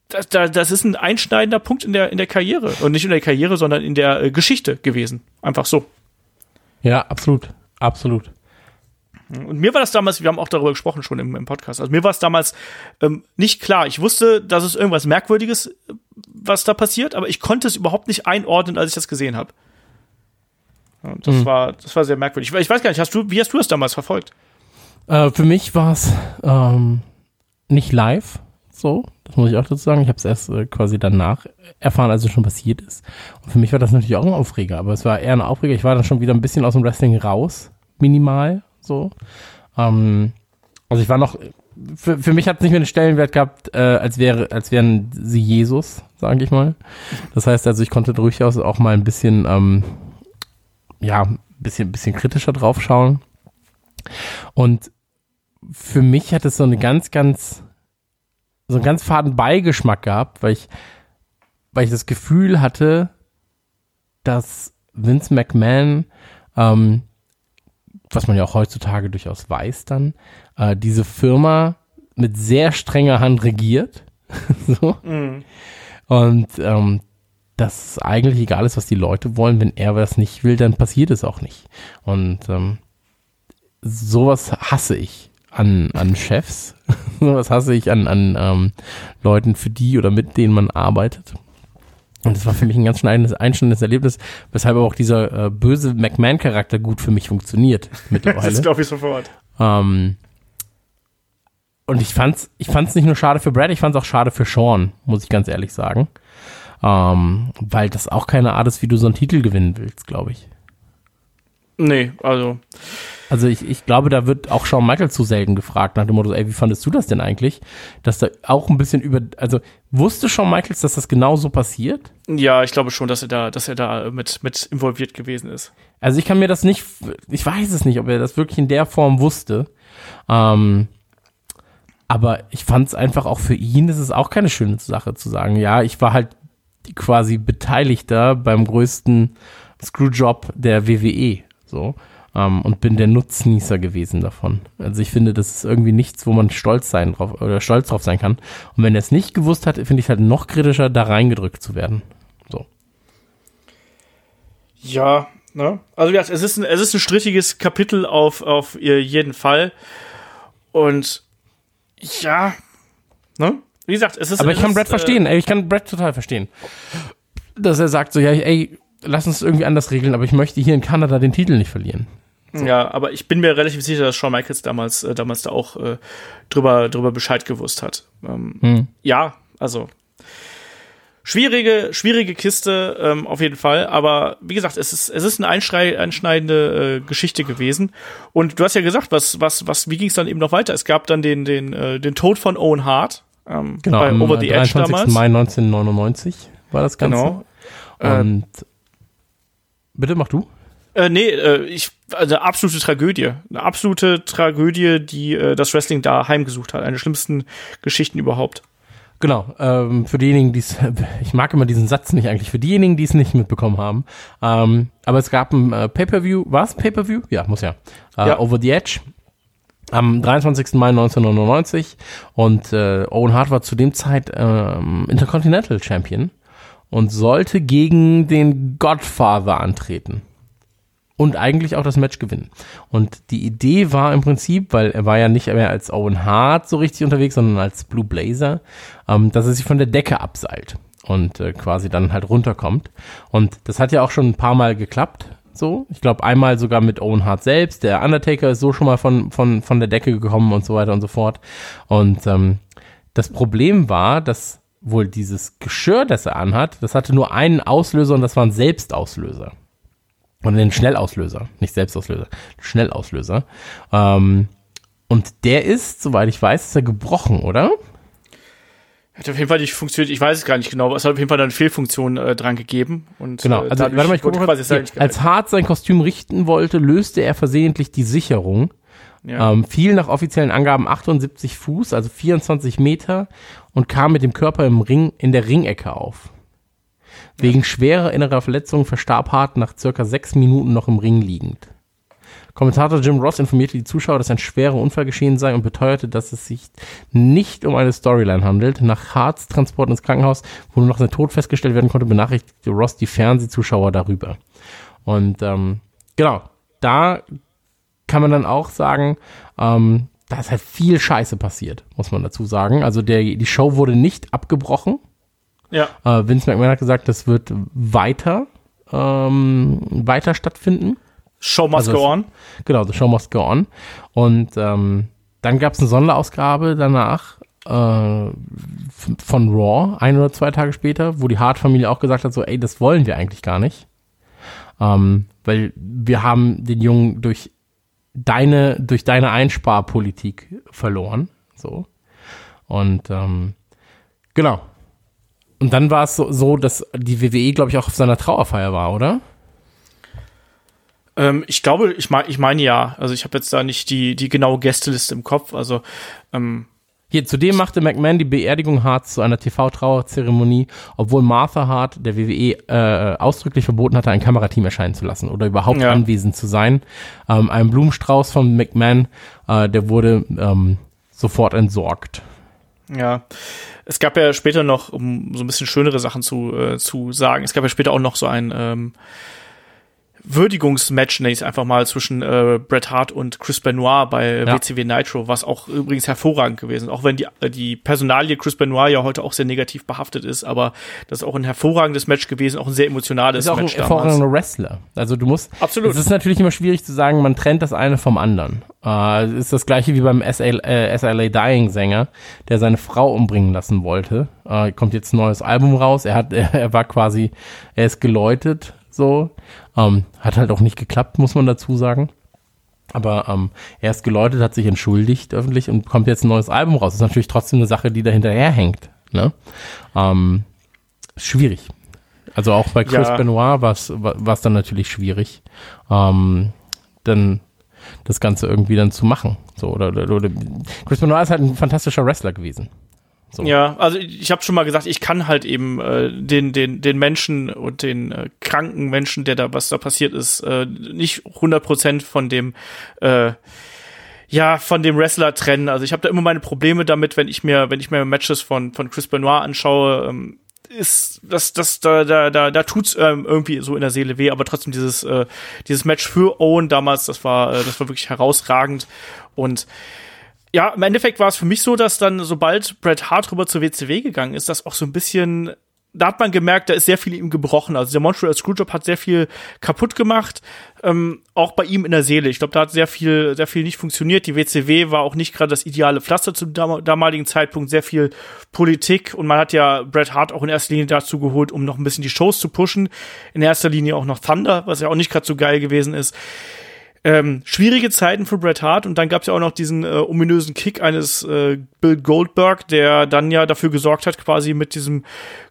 das, das ist ein einschneidender Punkt in der, in der Karriere. Und nicht in der Karriere, sondern in der äh, Geschichte gewesen. Einfach so. Ja, absolut. Absolut. Und mir war das damals, wir haben auch darüber gesprochen schon im, im Podcast, also mir war es damals ähm, nicht klar. Ich wusste, dass es irgendwas Merkwürdiges, was da passiert, aber ich konnte es überhaupt nicht einordnen, als ich das gesehen habe. das mhm. war, das war sehr merkwürdig. Ich weiß gar nicht, hast du, wie hast du das damals verfolgt? Äh, für mich war es ähm, nicht live, so, das muss ich auch dazu sagen. Ich habe es erst äh, quasi danach erfahren, als es schon passiert ist. Und für mich war das natürlich auch ein Aufreger, aber es war eher ein Aufreger. Ich war dann schon wieder ein bisschen aus dem Wrestling raus, minimal, so. Ähm, also ich war noch, für, für mich hat es nicht mehr einen Stellenwert gehabt, äh, als wäre, als wären sie Jesus, sage ich mal. Das heißt also, ich konnte durchaus auch mal ein bisschen, ähm, ja, ein bisschen, bisschen kritischer drauf schauen. Und für mich hat es so eine ganz, ganz, so einen ganz faden Beigeschmack gehabt, weil ich, weil ich das Gefühl hatte, dass Vince McMahon ähm, was man ja auch heutzutage durchaus weiß dann, äh, diese Firma mit sehr strenger Hand regiert. so. Mhm. Und ähm, dass eigentlich egal ist, was die Leute wollen, wenn er was nicht will, dann passiert es auch nicht. Und ähm, sowas hasse ich an, an Chefs. sowas hasse ich an, an ähm, Leuten, für die oder mit denen man arbeitet. Und das war für mich ein ganz schneidendes, einschneidendes Erlebnis, weshalb auch dieser äh, böse McMahon-Charakter gut für mich funktioniert mittlerweile. das glaube ich sofort. Ähm, und ich fand's, ich fand's nicht nur schade für Brad, ich fand's auch schade für Sean, muss ich ganz ehrlich sagen. Ähm, weil das auch keine Art ist, wie du so einen Titel gewinnen willst, glaube ich. Nee, also also ich, ich glaube, da wird auch Shawn Michaels zu selten gefragt nach dem Motto, ey, wie fandest du das denn eigentlich? Dass da auch ein bisschen über, also wusste Shawn Michaels, dass das genau so passiert? Ja, ich glaube schon, dass er da, dass er da mit, mit involviert gewesen ist. Also ich kann mir das nicht, ich weiß es nicht, ob er das wirklich in der Form wusste. Ähm, aber ich fand es einfach auch für ihn, das ist auch keine schöne Sache zu sagen, ja, ich war halt quasi Beteiligter beim größten Screwjob der WWE. So ähm, und bin der Nutznießer gewesen davon. Also ich finde, das ist irgendwie nichts, wo man stolz sein drauf oder stolz drauf sein kann. Und wenn er es nicht gewusst hat, finde ich halt noch kritischer, da reingedrückt zu werden. So. Ja, ne? Also ja, es ist ein, es ist ein strittiges Kapitel auf, auf jeden Fall. Und ja, ne? Wie gesagt, es ist. Aber ich kann Brad verstehen, äh, ey, ich kann Brad total verstehen. Dass er sagt so, ja, ey, lass uns irgendwie anders regeln, aber ich möchte hier in Kanada den Titel nicht verlieren. Ja, aber ich bin mir relativ sicher, dass Shawn Michaels damals, äh, damals da auch äh, drüber, drüber Bescheid gewusst hat. Ähm, Hm. Ja, also schwierige, schwierige Kiste ähm, auf jeden Fall. Aber wie gesagt, es ist, es ist eine einschneidende äh, Geschichte gewesen. Und du hast ja gesagt, was, was, was, wie ging es dann eben noch weiter? Es gab dann den, den, äh, den Tod von Owen Hart. Ähm, Genau, bei am Over the Edge 23. damals. Mai 1999 war das Ganze. Genau. Äh, Und bitte mach du. Äh, nee, äh, ich, also eine absolute Tragödie. Eine absolute Tragödie, die äh, das Wrestling da heimgesucht hat. Eine der schlimmsten Geschichten überhaupt. Genau, ähm, für diejenigen, die es, ich mag immer diesen Satz nicht eigentlich, für diejenigen, die es nicht mitbekommen haben, ähm, aber es gab ein äh, Pay-Per-View, war es Pay-Per-View? Ja, muss ja. Äh, Ja. Over the Edge am 23. Mai 1999 und äh, Owen Hart war zu dem Zeit ähm, Intercontinental Champion und sollte gegen den Godfather antreten und eigentlich auch das Match gewinnen. Und die Idee war im Prinzip, weil er war ja nicht mehr als Owen Hart so richtig unterwegs, sondern als Blue Blazer, ähm, dass er sich von der Decke abseilt und äh, quasi dann halt runterkommt. Und das hat ja auch schon ein paar Mal geklappt. So, ich glaube einmal sogar mit Owen Hart selbst. Der Undertaker ist so schon mal von von von der Decke gekommen und so weiter und so fort. Und ähm, das Problem war, dass wohl dieses Geschirr, das er anhat, das hatte nur einen Auslöser und das war ein Selbstauslöser. Und den Schnellauslöser, nicht Selbstauslöser, Schnellauslöser. Ähm, und der ist, soweit ich weiß, ist er gebrochen, oder? Hat auf jeden Fall nicht funktioniert. Ich weiß es gar nicht genau. aber Es hat auf jeden Fall eine Fehlfunktion äh, dran gegeben. Und, Genau. äh, Also, warte mal, ich gucke quasi Hier, nicht Als Hart sein Kostüm richten wollte, löste er versehentlich die Sicherung. ja. Ähm, fiel nach offiziellen Angaben 78 Fuß, also 24 Meter, und kam mit dem Körper im Ring in der Ringecke auf. Wegen schwerer innerer Verletzungen verstarb Hart nach circa sechs Minuten noch im Ring liegend. Kommentator Jim Ross informierte die Zuschauer, dass ein schwerer Unfall geschehen sei und beteuerte, dass es sich nicht um eine Storyline handelt. Nach Harts Transport ins Krankenhaus, wo nur noch sein Tod festgestellt werden konnte, benachrichtigte Ross die Fernsehzuschauer darüber. Und ähm, genau, da kann man dann auch sagen, ähm, da ist halt viel Scheiße passiert, muss man dazu sagen. Also der, die Show wurde nicht abgebrochen. Ja. Äh, Vince McMahon hat gesagt, das wird weiter, ähm, weiter stattfinden. Show must also go es- on. Genau, The Show Must Go On. Und ähm, dann gab es eine Sonderausgabe danach äh, von Raw, ein oder zwei Tage später, wo die Hart-Familie auch gesagt hat, so, ey, das wollen wir eigentlich gar nicht. Ähm, weil wir haben den Jungen durch deine, durch deine Einsparpolitik verloren. So. Und ähm, genau. Und dann war es so, so, dass die WWE, glaube ich, auch auf seiner Trauerfeier war, oder? Ähm, ich glaube, ich meine, ich meine ja. Also ich habe jetzt da nicht die die genaue Gästeliste im Kopf. Also ähm, Hier, zudem machte McMahon die Beerdigung Harts zu einer TV-Trauerzeremonie, obwohl Martha Hart der WWE äh, ausdrücklich verboten hatte, ein Kamerateam erscheinen zu lassen oder überhaupt Ja. anwesend zu sein. Ähm, ein Blumenstrauß von McMahon, äh, der wurde ähm, sofort entsorgt. Ja, es gab ja später noch, um so ein bisschen schönere Sachen zu, äh, zu sagen, es gab ja später auch noch so ein ähm, Würdigungsmatch, nenne ich es einfach mal, zwischen äh, Bret Hart und Chris Benoit bei Ja. WCW Nitro, was auch übrigens hervorragend gewesen ist. Auch wenn die, äh, die Personalie Chris Benoit ja heute auch sehr negativ behaftet ist, aber das ist auch ein hervorragendes Match gewesen, auch ein sehr emotionales ist auch ein Match damals. hervorragender Wrestler. Also du musst. Absolut. Es ist natürlich immer schwierig zu sagen, man trennt das eine vom anderen. Äh, es ist das gleiche wie beim SL, äh, SLA Dying Sänger, der seine Frau umbringen lassen wollte. Äh, kommt jetzt ein neues Album raus. Er hat, er war quasi, er ist geläutet, so. Ähm, hat halt auch nicht geklappt, muss man dazu sagen. Aber ähm, er ist geläutet, hat sich entschuldigt öffentlich und kommt jetzt ein neues Album raus. Das ist natürlich trotzdem eine Sache, die da hinterher hängt. Ne? Ähm, schwierig. Also auch bei Chris Ja. Benoit war es dann natürlich schwierig, ähm, dann das Ganze irgendwie dann zu machen. So, oder, oder, oder Chris Benoit ist halt ein fantastischer Wrestler gewesen. So. Ja, also ich, habe schon mal gesagt, ich kann halt eben äh, den den den Menschen und den äh, kranken Menschen, der da was da passiert ist, äh, nicht 100% von dem äh, ja, von dem Wrestler trennen. Also ich habe da immer meine Probleme damit, wenn ich mir wenn ich mir Matches von von Chris Benoit anschaue, ähm, ist das das da da da da tut's ähm, irgendwie so in der Seele weh, aber trotzdem dieses äh, dieses Match für Owen damals, das war äh, das war wirklich herausragend und ja, im Endeffekt war es für mich so, dass dann, sobald Bret Hart rüber zur WCW gegangen ist, das auch so ein bisschen da hat man gemerkt, da ist sehr viel ihm gebrochen. Also der Montreal Screwjob hat sehr viel kaputt gemacht, ähm, auch bei ihm in der Seele. Ich glaube, da hat sehr viel, sehr viel nicht funktioniert. Die WCW war auch nicht gerade das ideale Pflaster zum dam damaligen Zeitpunkt. Sehr viel Politik und man hat ja Bret Hart auch in erster Linie dazu geholt, um noch ein bisschen die Shows zu pushen. In erster Linie auch noch Thunder, was ja auch nicht gerade so geil gewesen ist. Ähm, schwierige Zeiten für Bret Hart und dann gab es ja auch noch diesen äh, ominösen Kick eines äh, Bill Goldberg, der dann ja dafür gesorgt hat, quasi mit diesem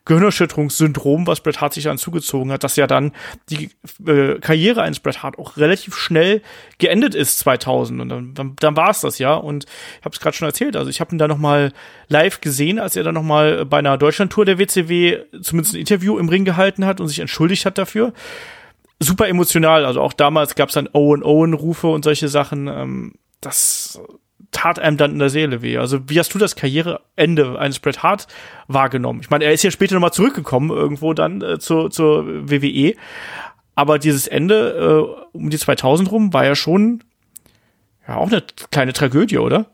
Gehirnerschütterungssyndrom, was Bret Hart sich dann zugezogen hat, dass ja dann die äh, Karriere eines Bret Hart auch relativ schnell geendet ist 2000 und dann, dann, dann war es das ja. Und ich habe es gerade schon erzählt, also ich habe ihn da noch mal live gesehen, als er dann noch mal bei einer Deutschlandtour der WCW zumindest ein Interview im Ring gehalten hat und sich entschuldigt hat dafür super emotional. Also auch damals gab es dann Owen-Owen-Rufe und solche Sachen. Ähm, das tat einem dann in der Seele weh. Also wie hast du das Karriereende eines Bret Hart wahrgenommen? Ich meine, er ist ja später nochmal zurückgekommen irgendwo dann äh, zur, zur WWE. Aber dieses Ende äh, um die 2000 rum war ja schon ja auch eine kleine Tragödie, oder?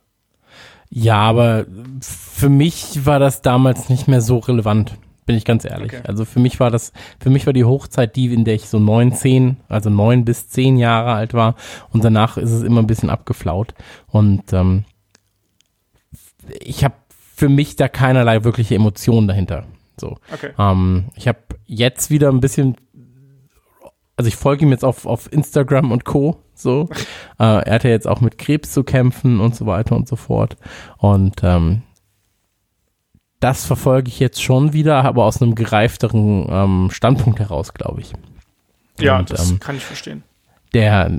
Ja, aber für mich war das damals nicht mehr so relevant bin ich ganz ehrlich. Okay. Also für mich war das, für mich war die Hochzeit die, in der ich so neun, zehn, also neun bis zehn Jahre alt war und danach ist es immer ein bisschen abgeflaut und ähm, ich habe für mich da keinerlei wirkliche Emotionen dahinter. So. Okay. Ähm, ich habe jetzt wieder ein bisschen, also ich folge ihm jetzt auf, auf Instagram und Co. So. äh, er hat ja jetzt auch mit Krebs zu kämpfen und so weiter und so fort. Und ähm, das verfolge ich jetzt schon wieder, aber aus einem gereifteren ähm, Standpunkt heraus, glaube ich. Ja, Und, das ähm, kann ich verstehen. Der,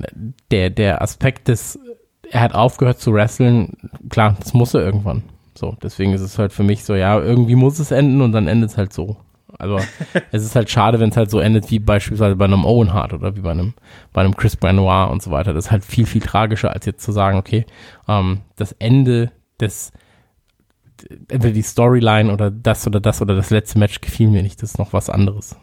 der, der Aspekt des, er hat aufgehört zu wresteln, klar, das muss er irgendwann. So, deswegen ist es halt für mich so, ja, irgendwie muss es enden und dann endet es halt so. Also es ist halt schade, wenn es halt so endet wie beispielsweise bei einem Owen Hart oder wie bei einem, bei einem Chris Benoit und so weiter. Das ist halt viel, viel tragischer, als jetzt zu sagen, okay, ähm, das Ende des entweder die Storyline oder das oder das oder das letzte Match gefiel mir nicht. Das ist noch was anderes.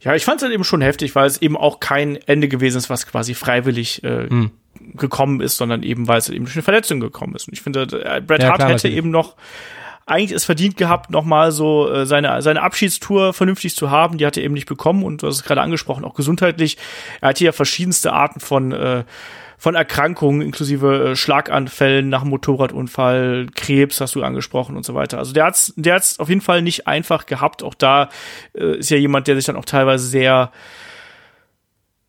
Ja, ich fand es halt eben schon heftig, weil es eben auch kein Ende gewesen ist, was quasi freiwillig äh, hm. gekommen ist, sondern eben, weil es eben durch eine Verletzung gekommen ist. Und ich finde, äh, Bret ja, Hart klar, hätte natürlich. eben noch eigentlich es verdient gehabt, nochmal so äh, seine, seine Abschiedstour vernünftig zu haben. Die hat er eben nicht bekommen und du hast es gerade angesprochen, auch gesundheitlich. Er hatte ja verschiedenste Arten von äh, von Erkrankungen inklusive äh, Schlaganfällen nach Motorradunfall, Krebs hast du angesprochen und so weiter. Also der hat's, der hat's auf jeden Fall nicht einfach gehabt. Auch da äh, ist ja jemand, der sich dann auch teilweise sehr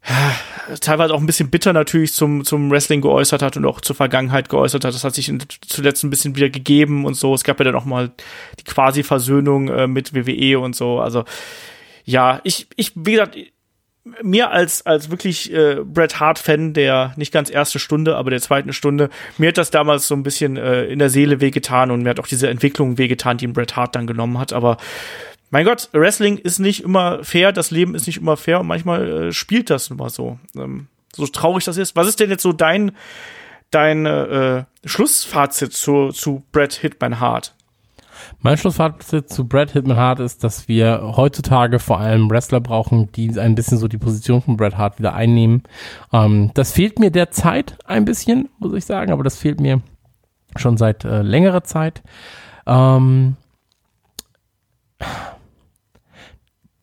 äh, teilweise auch ein bisschen bitter natürlich zum, zum Wrestling geäußert hat und auch zur Vergangenheit geäußert hat. Das hat sich zuletzt ein bisschen wieder gegeben und so. Es gab ja dann auch mal die quasi Versöhnung äh, mit WWE und so. Also ja, ich, ich, wie gesagt, mir als, als wirklich äh, Bret Hart-Fan der nicht ganz erste Stunde, aber der zweiten Stunde, mir hat das damals so ein bisschen äh, in der Seele wehgetan und mir hat auch diese Entwicklung wehgetan, die Bret Hart dann genommen hat. Aber mein Gott, Wrestling ist nicht immer fair, das Leben ist nicht immer fair und manchmal äh, spielt das immer so. Ähm, so traurig das ist. Was ist denn jetzt so dein, dein äh, Schlussfazit zu, zu Bret Hitman Hart? Mein Schlussfazit zu Brad Hitman Hart ist, dass wir heutzutage vor allem Wrestler brauchen, die ein bisschen so die Position von Bret Hart wieder einnehmen. Ähm, das fehlt mir derzeit ein bisschen, muss ich sagen, aber das fehlt mir schon seit äh, längerer Zeit. Ähm,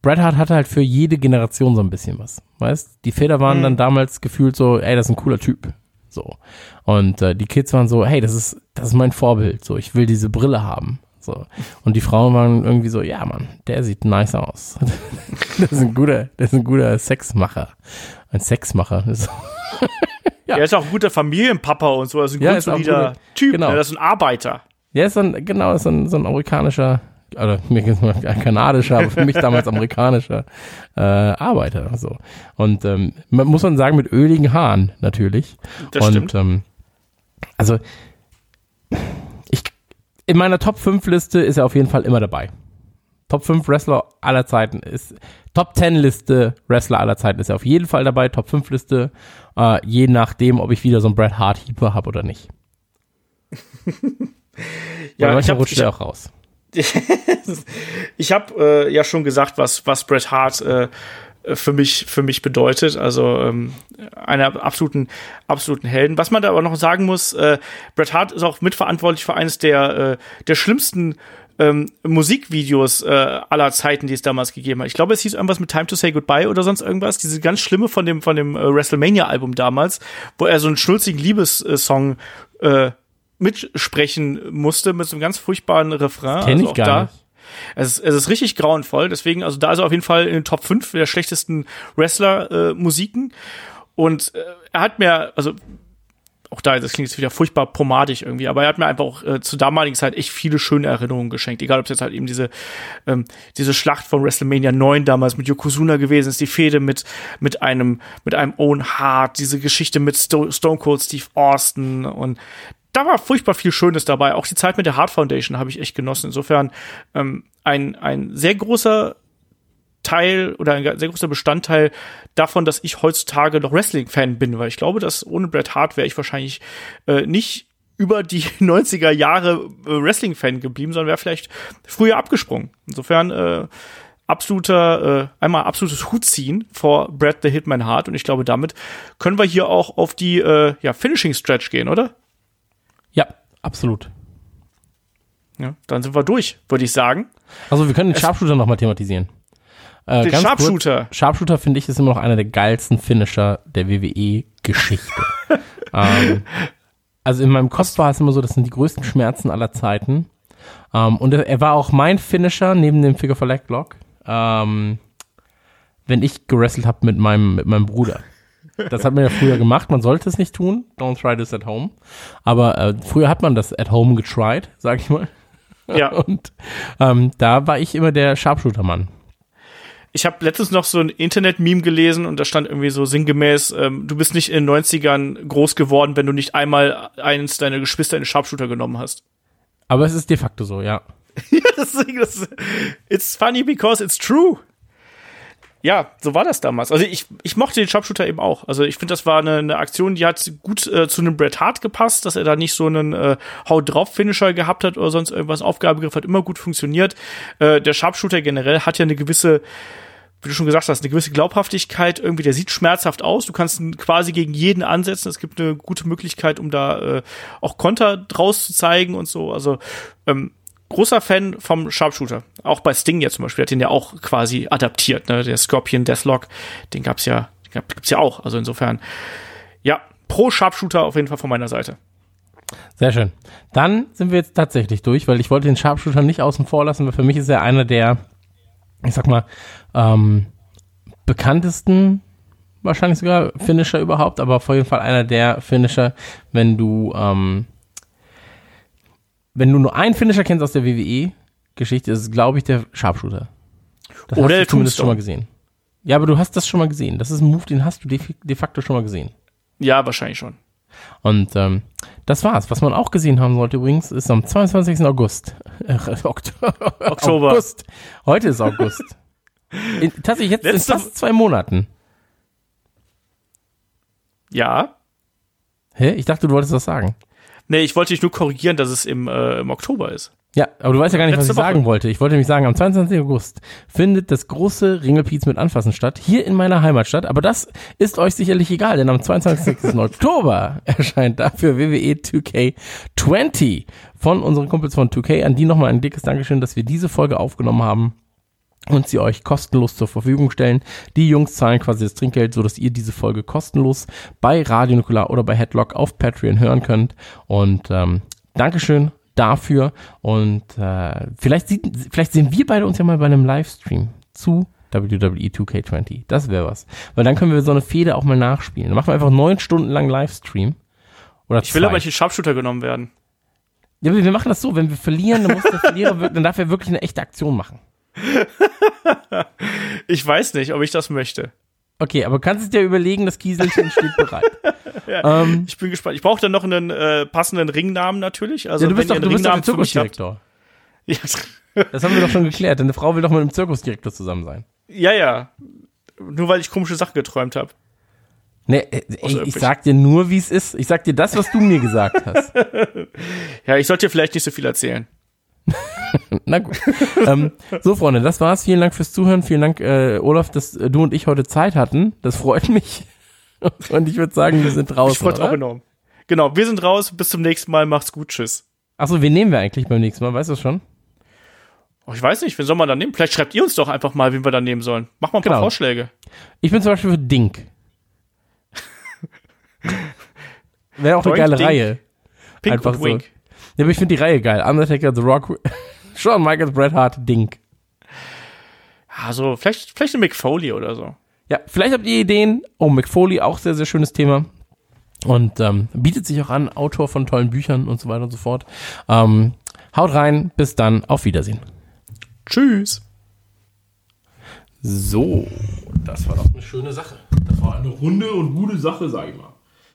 Bret Hart hatte halt für jede Generation so ein bisschen was, weißt? Die Väter waren mhm. dann damals gefühlt so, ey, das ist ein cooler Typ. So. Und äh, die Kids waren so, hey, das ist, das ist mein Vorbild. So, ich will diese Brille haben. So. Und die Frauen waren irgendwie so, ja, Mann, der sieht nice aus. das ist ein guter, das ist ein guter Sexmacher. Ein Sexmacher. ja. Er ist auch ein guter Familienpapa und so. Das ist ein ja, grundsolider Typ. Genau. Das ist ein Arbeiter. Ja, ist ein, genau, ist ein, so ein amerikanischer, oder mir ein kanadischer, aber für mich damals amerikanischer äh, Arbeiter. So. Und ähm, muss man sagen, mit öligen Haaren natürlich. Das und, stimmt. Ähm, also in meiner Top 5 Liste ist er auf jeden Fall immer dabei. Top 5 Wrestler aller Zeiten ist, Top 10 Liste Wrestler aller Zeiten ist er auf jeden Fall dabei. Top 5 Liste, äh, je nachdem, ob ich wieder so einen Bret Hart Heaper habe oder nicht. ja, ich rutscht er auch raus. ich habe äh, ja schon gesagt, was, was Bret Hart äh, für mich, für mich bedeutet. Also ähm, einer absoluten, absoluten Helden. Was man da aber noch sagen muss, äh, Bret Hart ist auch mitverantwortlich für eines der, äh, der schlimmsten ähm, Musikvideos äh, aller Zeiten, die es damals gegeben hat. Ich glaube, es hieß irgendwas mit Time to Say Goodbye oder sonst irgendwas. Diese ganz schlimme von dem, von dem äh, WrestleMania-Album damals, wo er so einen schnulzigen Liebessong äh, mitsprechen musste mit so einem ganz furchtbaren Refrain. Kenn also ich auch gar da, nicht. Es ist, es ist richtig grauenvoll, deswegen, also da ist er auf jeden Fall in den Top 5 der schlechtesten Wrestler-Musiken. Und äh, er hat mir, also auch da, das klingt jetzt wieder furchtbar pomadig irgendwie, aber er hat mir einfach auch äh, zur damaligen Zeit echt viele schöne Erinnerungen geschenkt. Egal, ob es jetzt halt eben diese, ähm, diese Schlacht von WrestleMania 9 damals mit Yokozuna gewesen ist, die Fehde mit, mit einem, mit einem Owen Hart, diese Geschichte mit Sto Stone Cold Steve Austin und da war furchtbar viel Schönes dabei. Auch die Zeit mit der Hart Foundation habe ich echt genossen. Insofern ähm, ein, ein sehr großer Teil oder ein sehr großer Bestandteil davon, dass ich heutzutage noch Wrestling-Fan bin, weil ich glaube, dass ohne Bret Hart wäre ich wahrscheinlich äh, nicht über die 90er Jahre äh, Wrestling-Fan geblieben, sondern wäre vielleicht früher abgesprungen. Insofern äh, absoluter, äh, einmal absolutes Hut ziehen vor Bret the Hitman Hart und ich glaube, damit können wir hier auch auf die äh, ja, Finishing Stretch gehen, oder? Ja, absolut. Ja, dann sind wir durch, würde ich sagen. Also wir können den Sharpshooter nochmal thematisieren. Äh, Den Sharpshooter. Kurz, Sharpshooter finde ich ist immer noch einer der geilsten Finisher der WWE-Geschichte. ähm, also in meinem Kopf war es immer so, das sind die größten Schmerzen aller Zeiten. Ähm, und er, er war auch mein Finisher neben dem Figure for Leg Block, ähm, wenn ich gewrestelt habe mit meinem, mit meinem Bruder. Das hat man ja früher gemacht. Man sollte es nicht tun. Don't try this at home. Aber äh, früher hat man das at home getried, sag ich mal. Ja. Und ähm, da war ich immer der Sharpshooter-Mann. Ich habe letztens noch so ein Internet-Meme gelesen und da stand irgendwie so sinngemäß, ähm, du bist nicht in den 90ern groß geworden, wenn du nicht einmal eins deiner Geschwister in den Sharpshooter genommen hast. Aber es ist de facto so, ja. ja, deswegen, das, it's funny because it's true. Ja, so war das damals. Also ich, ich mochte den Sharpshooter eben auch. Also ich finde, das war eine, eine Aktion, die hat gut äh, zu einem Bret Hart gepasst, dass er da nicht so einen äh, Haut drauf Finisher gehabt hat oder sonst irgendwas. Aufgabegriff hat immer gut funktioniert. Äh, der Sharpshooter generell hat ja eine gewisse wie du schon gesagt hast, eine gewisse Glaubhaftigkeit, irgendwie, der sieht schmerzhaft aus. Du kannst ihn quasi gegen jeden ansetzen. Es gibt eine gute Möglichkeit, um da äh, auch Konter draus zu zeigen und so. Also ähm, großer Fan vom Sharpshooter. Auch bei Sting jetzt zum Beispiel, hat den ja auch quasi adaptiert, ne? Der Scorpion Deathlock, den gab's ja, den gibt's ja auch. Also insofern, ja, pro Sharpshooter auf jeden Fall von meiner Seite. Sehr schön. Dann sind wir jetzt tatsächlich durch, weil ich wollte den Sharpshooter nicht außen vor lassen, weil für mich ist er einer der, ich sag mal, ähm, bekanntesten, wahrscheinlich sogar Finisher überhaupt, aber auf jeden Fall einer der Finisher, wenn du, ähm, wenn du nur einen Finisher kennst aus der WWE-Geschichte, ist es, glaube ich, der Sharpshooter. Das Oder hast du zumindest schon mal gesehen. Ja, aber du hast das schon mal gesehen. Das ist ein Move, den hast du de, de facto schon mal gesehen. Ja, wahrscheinlich schon. Und ähm, das war's. Was man auch gesehen haben sollte übrigens, ist am 22. August. Äh, Okt Oktober. August. Heute ist August. In, tatsächlich jetzt in fast zwei Monaten. Ja. Hä? Ich dachte, du wolltest was sagen. Nee, ich wollte dich nur korrigieren, dass es im, äh, im Oktober ist. Ja, aber du weißt ja gar nicht, was Letzte ich Woche. sagen wollte. Ich wollte nämlich sagen, am 22. August findet das große Ringelpiez mit Anfassen statt, hier in meiner Heimatstadt. Aber das ist euch sicherlich egal, denn am 22. Oktober erscheint dafür WWE E 2K20 von unseren Kumpels von 2K. An die nochmal ein dickes Dankeschön, dass wir diese Folge aufgenommen haben und sie euch kostenlos zur Verfügung stellen. Die Jungs zahlen quasi das Trinkgeld, so dass ihr diese Folge kostenlos bei Radio Nukular oder bei Headlock auf Patreon hören könnt. Und ähm, Dankeschön dafür. Und äh, vielleicht, sieht, vielleicht sehen wir beide uns ja mal bei einem Livestream zu E WWE 2K20. Das wäre was. Weil dann können wir so eine Fehde auch mal nachspielen. Dann machen wir einfach neun Stunden lang Livestream. Oder Ich will zwei. aber nicht in Sharpshooter genommen werden. Ja, wir machen das so, wenn wir verlieren, dann muss der Verlierer dann darf er wirklich eine echte Aktion machen. Ich weiß nicht, ob ich das möchte. Okay, aber kannst du dir überlegen, das Kieselchen steht bereit. ähm, Ich bin gespannt. Ich brauche dann noch einen äh, passenden Ringnamen natürlich. Also ja, du bist doch, wenn ihr einen doch Ringnamen habt. Zirkusdirektor. Ja, Das haben wir doch schon geklärt. Deine Frau will doch mit einem Zirkusdirektor zusammen sein. ja, ja. Nur weil ich komische Sachen geträumt habe. Nee, äh, ey, ich sag dir nur, wie es ist. Ich sag dir das, was du mir gesagt hast. Ja, ich sollte dir vielleicht nicht so viel erzählen. Na gut. ähm, so, Freunde, das war's. Vielen Dank fürs Zuhören. Vielen Dank, äh, Olaf, dass äh, du und ich heute Zeit hatten. Das freut mich. und ich würde sagen, wir sind draußen. Ich freut's auch enorm. Genau, wir sind raus. Bis zum nächsten Mal. Macht's gut. Tschüss. Achso, wen nehmen wir eigentlich beim nächsten Mal? Weißt du das schon? Oh, ich weiß nicht, wen soll man da nehmen? Vielleicht schreibt ihr uns doch einfach mal, wen wir da nehmen sollen. Mach mal ein paar Genau. Vorschläge. Ich bin zum Beispiel für Dink. Wäre auch eine Doink, geile Dink. Reihe. Pink Einfach und so. Ja, aber ich finde die Reihe geil. Undertaker, The Rock, Shawn Michaels, Bret Hart, Dink. Also, vielleicht, vielleicht eine McFoley oder so. Ja, vielleicht habt ihr Ideen. Oh, McFoley, auch sehr, sehr schönes Thema. Und ähm, bietet sich auch an, Autor von tollen Büchern und so weiter und so fort. Ähm, haut rein, bis dann, auf Wiedersehen. Tschüss. So, das war doch eine schöne Sache. Das war eine runde und gute Sache, sag ich mal.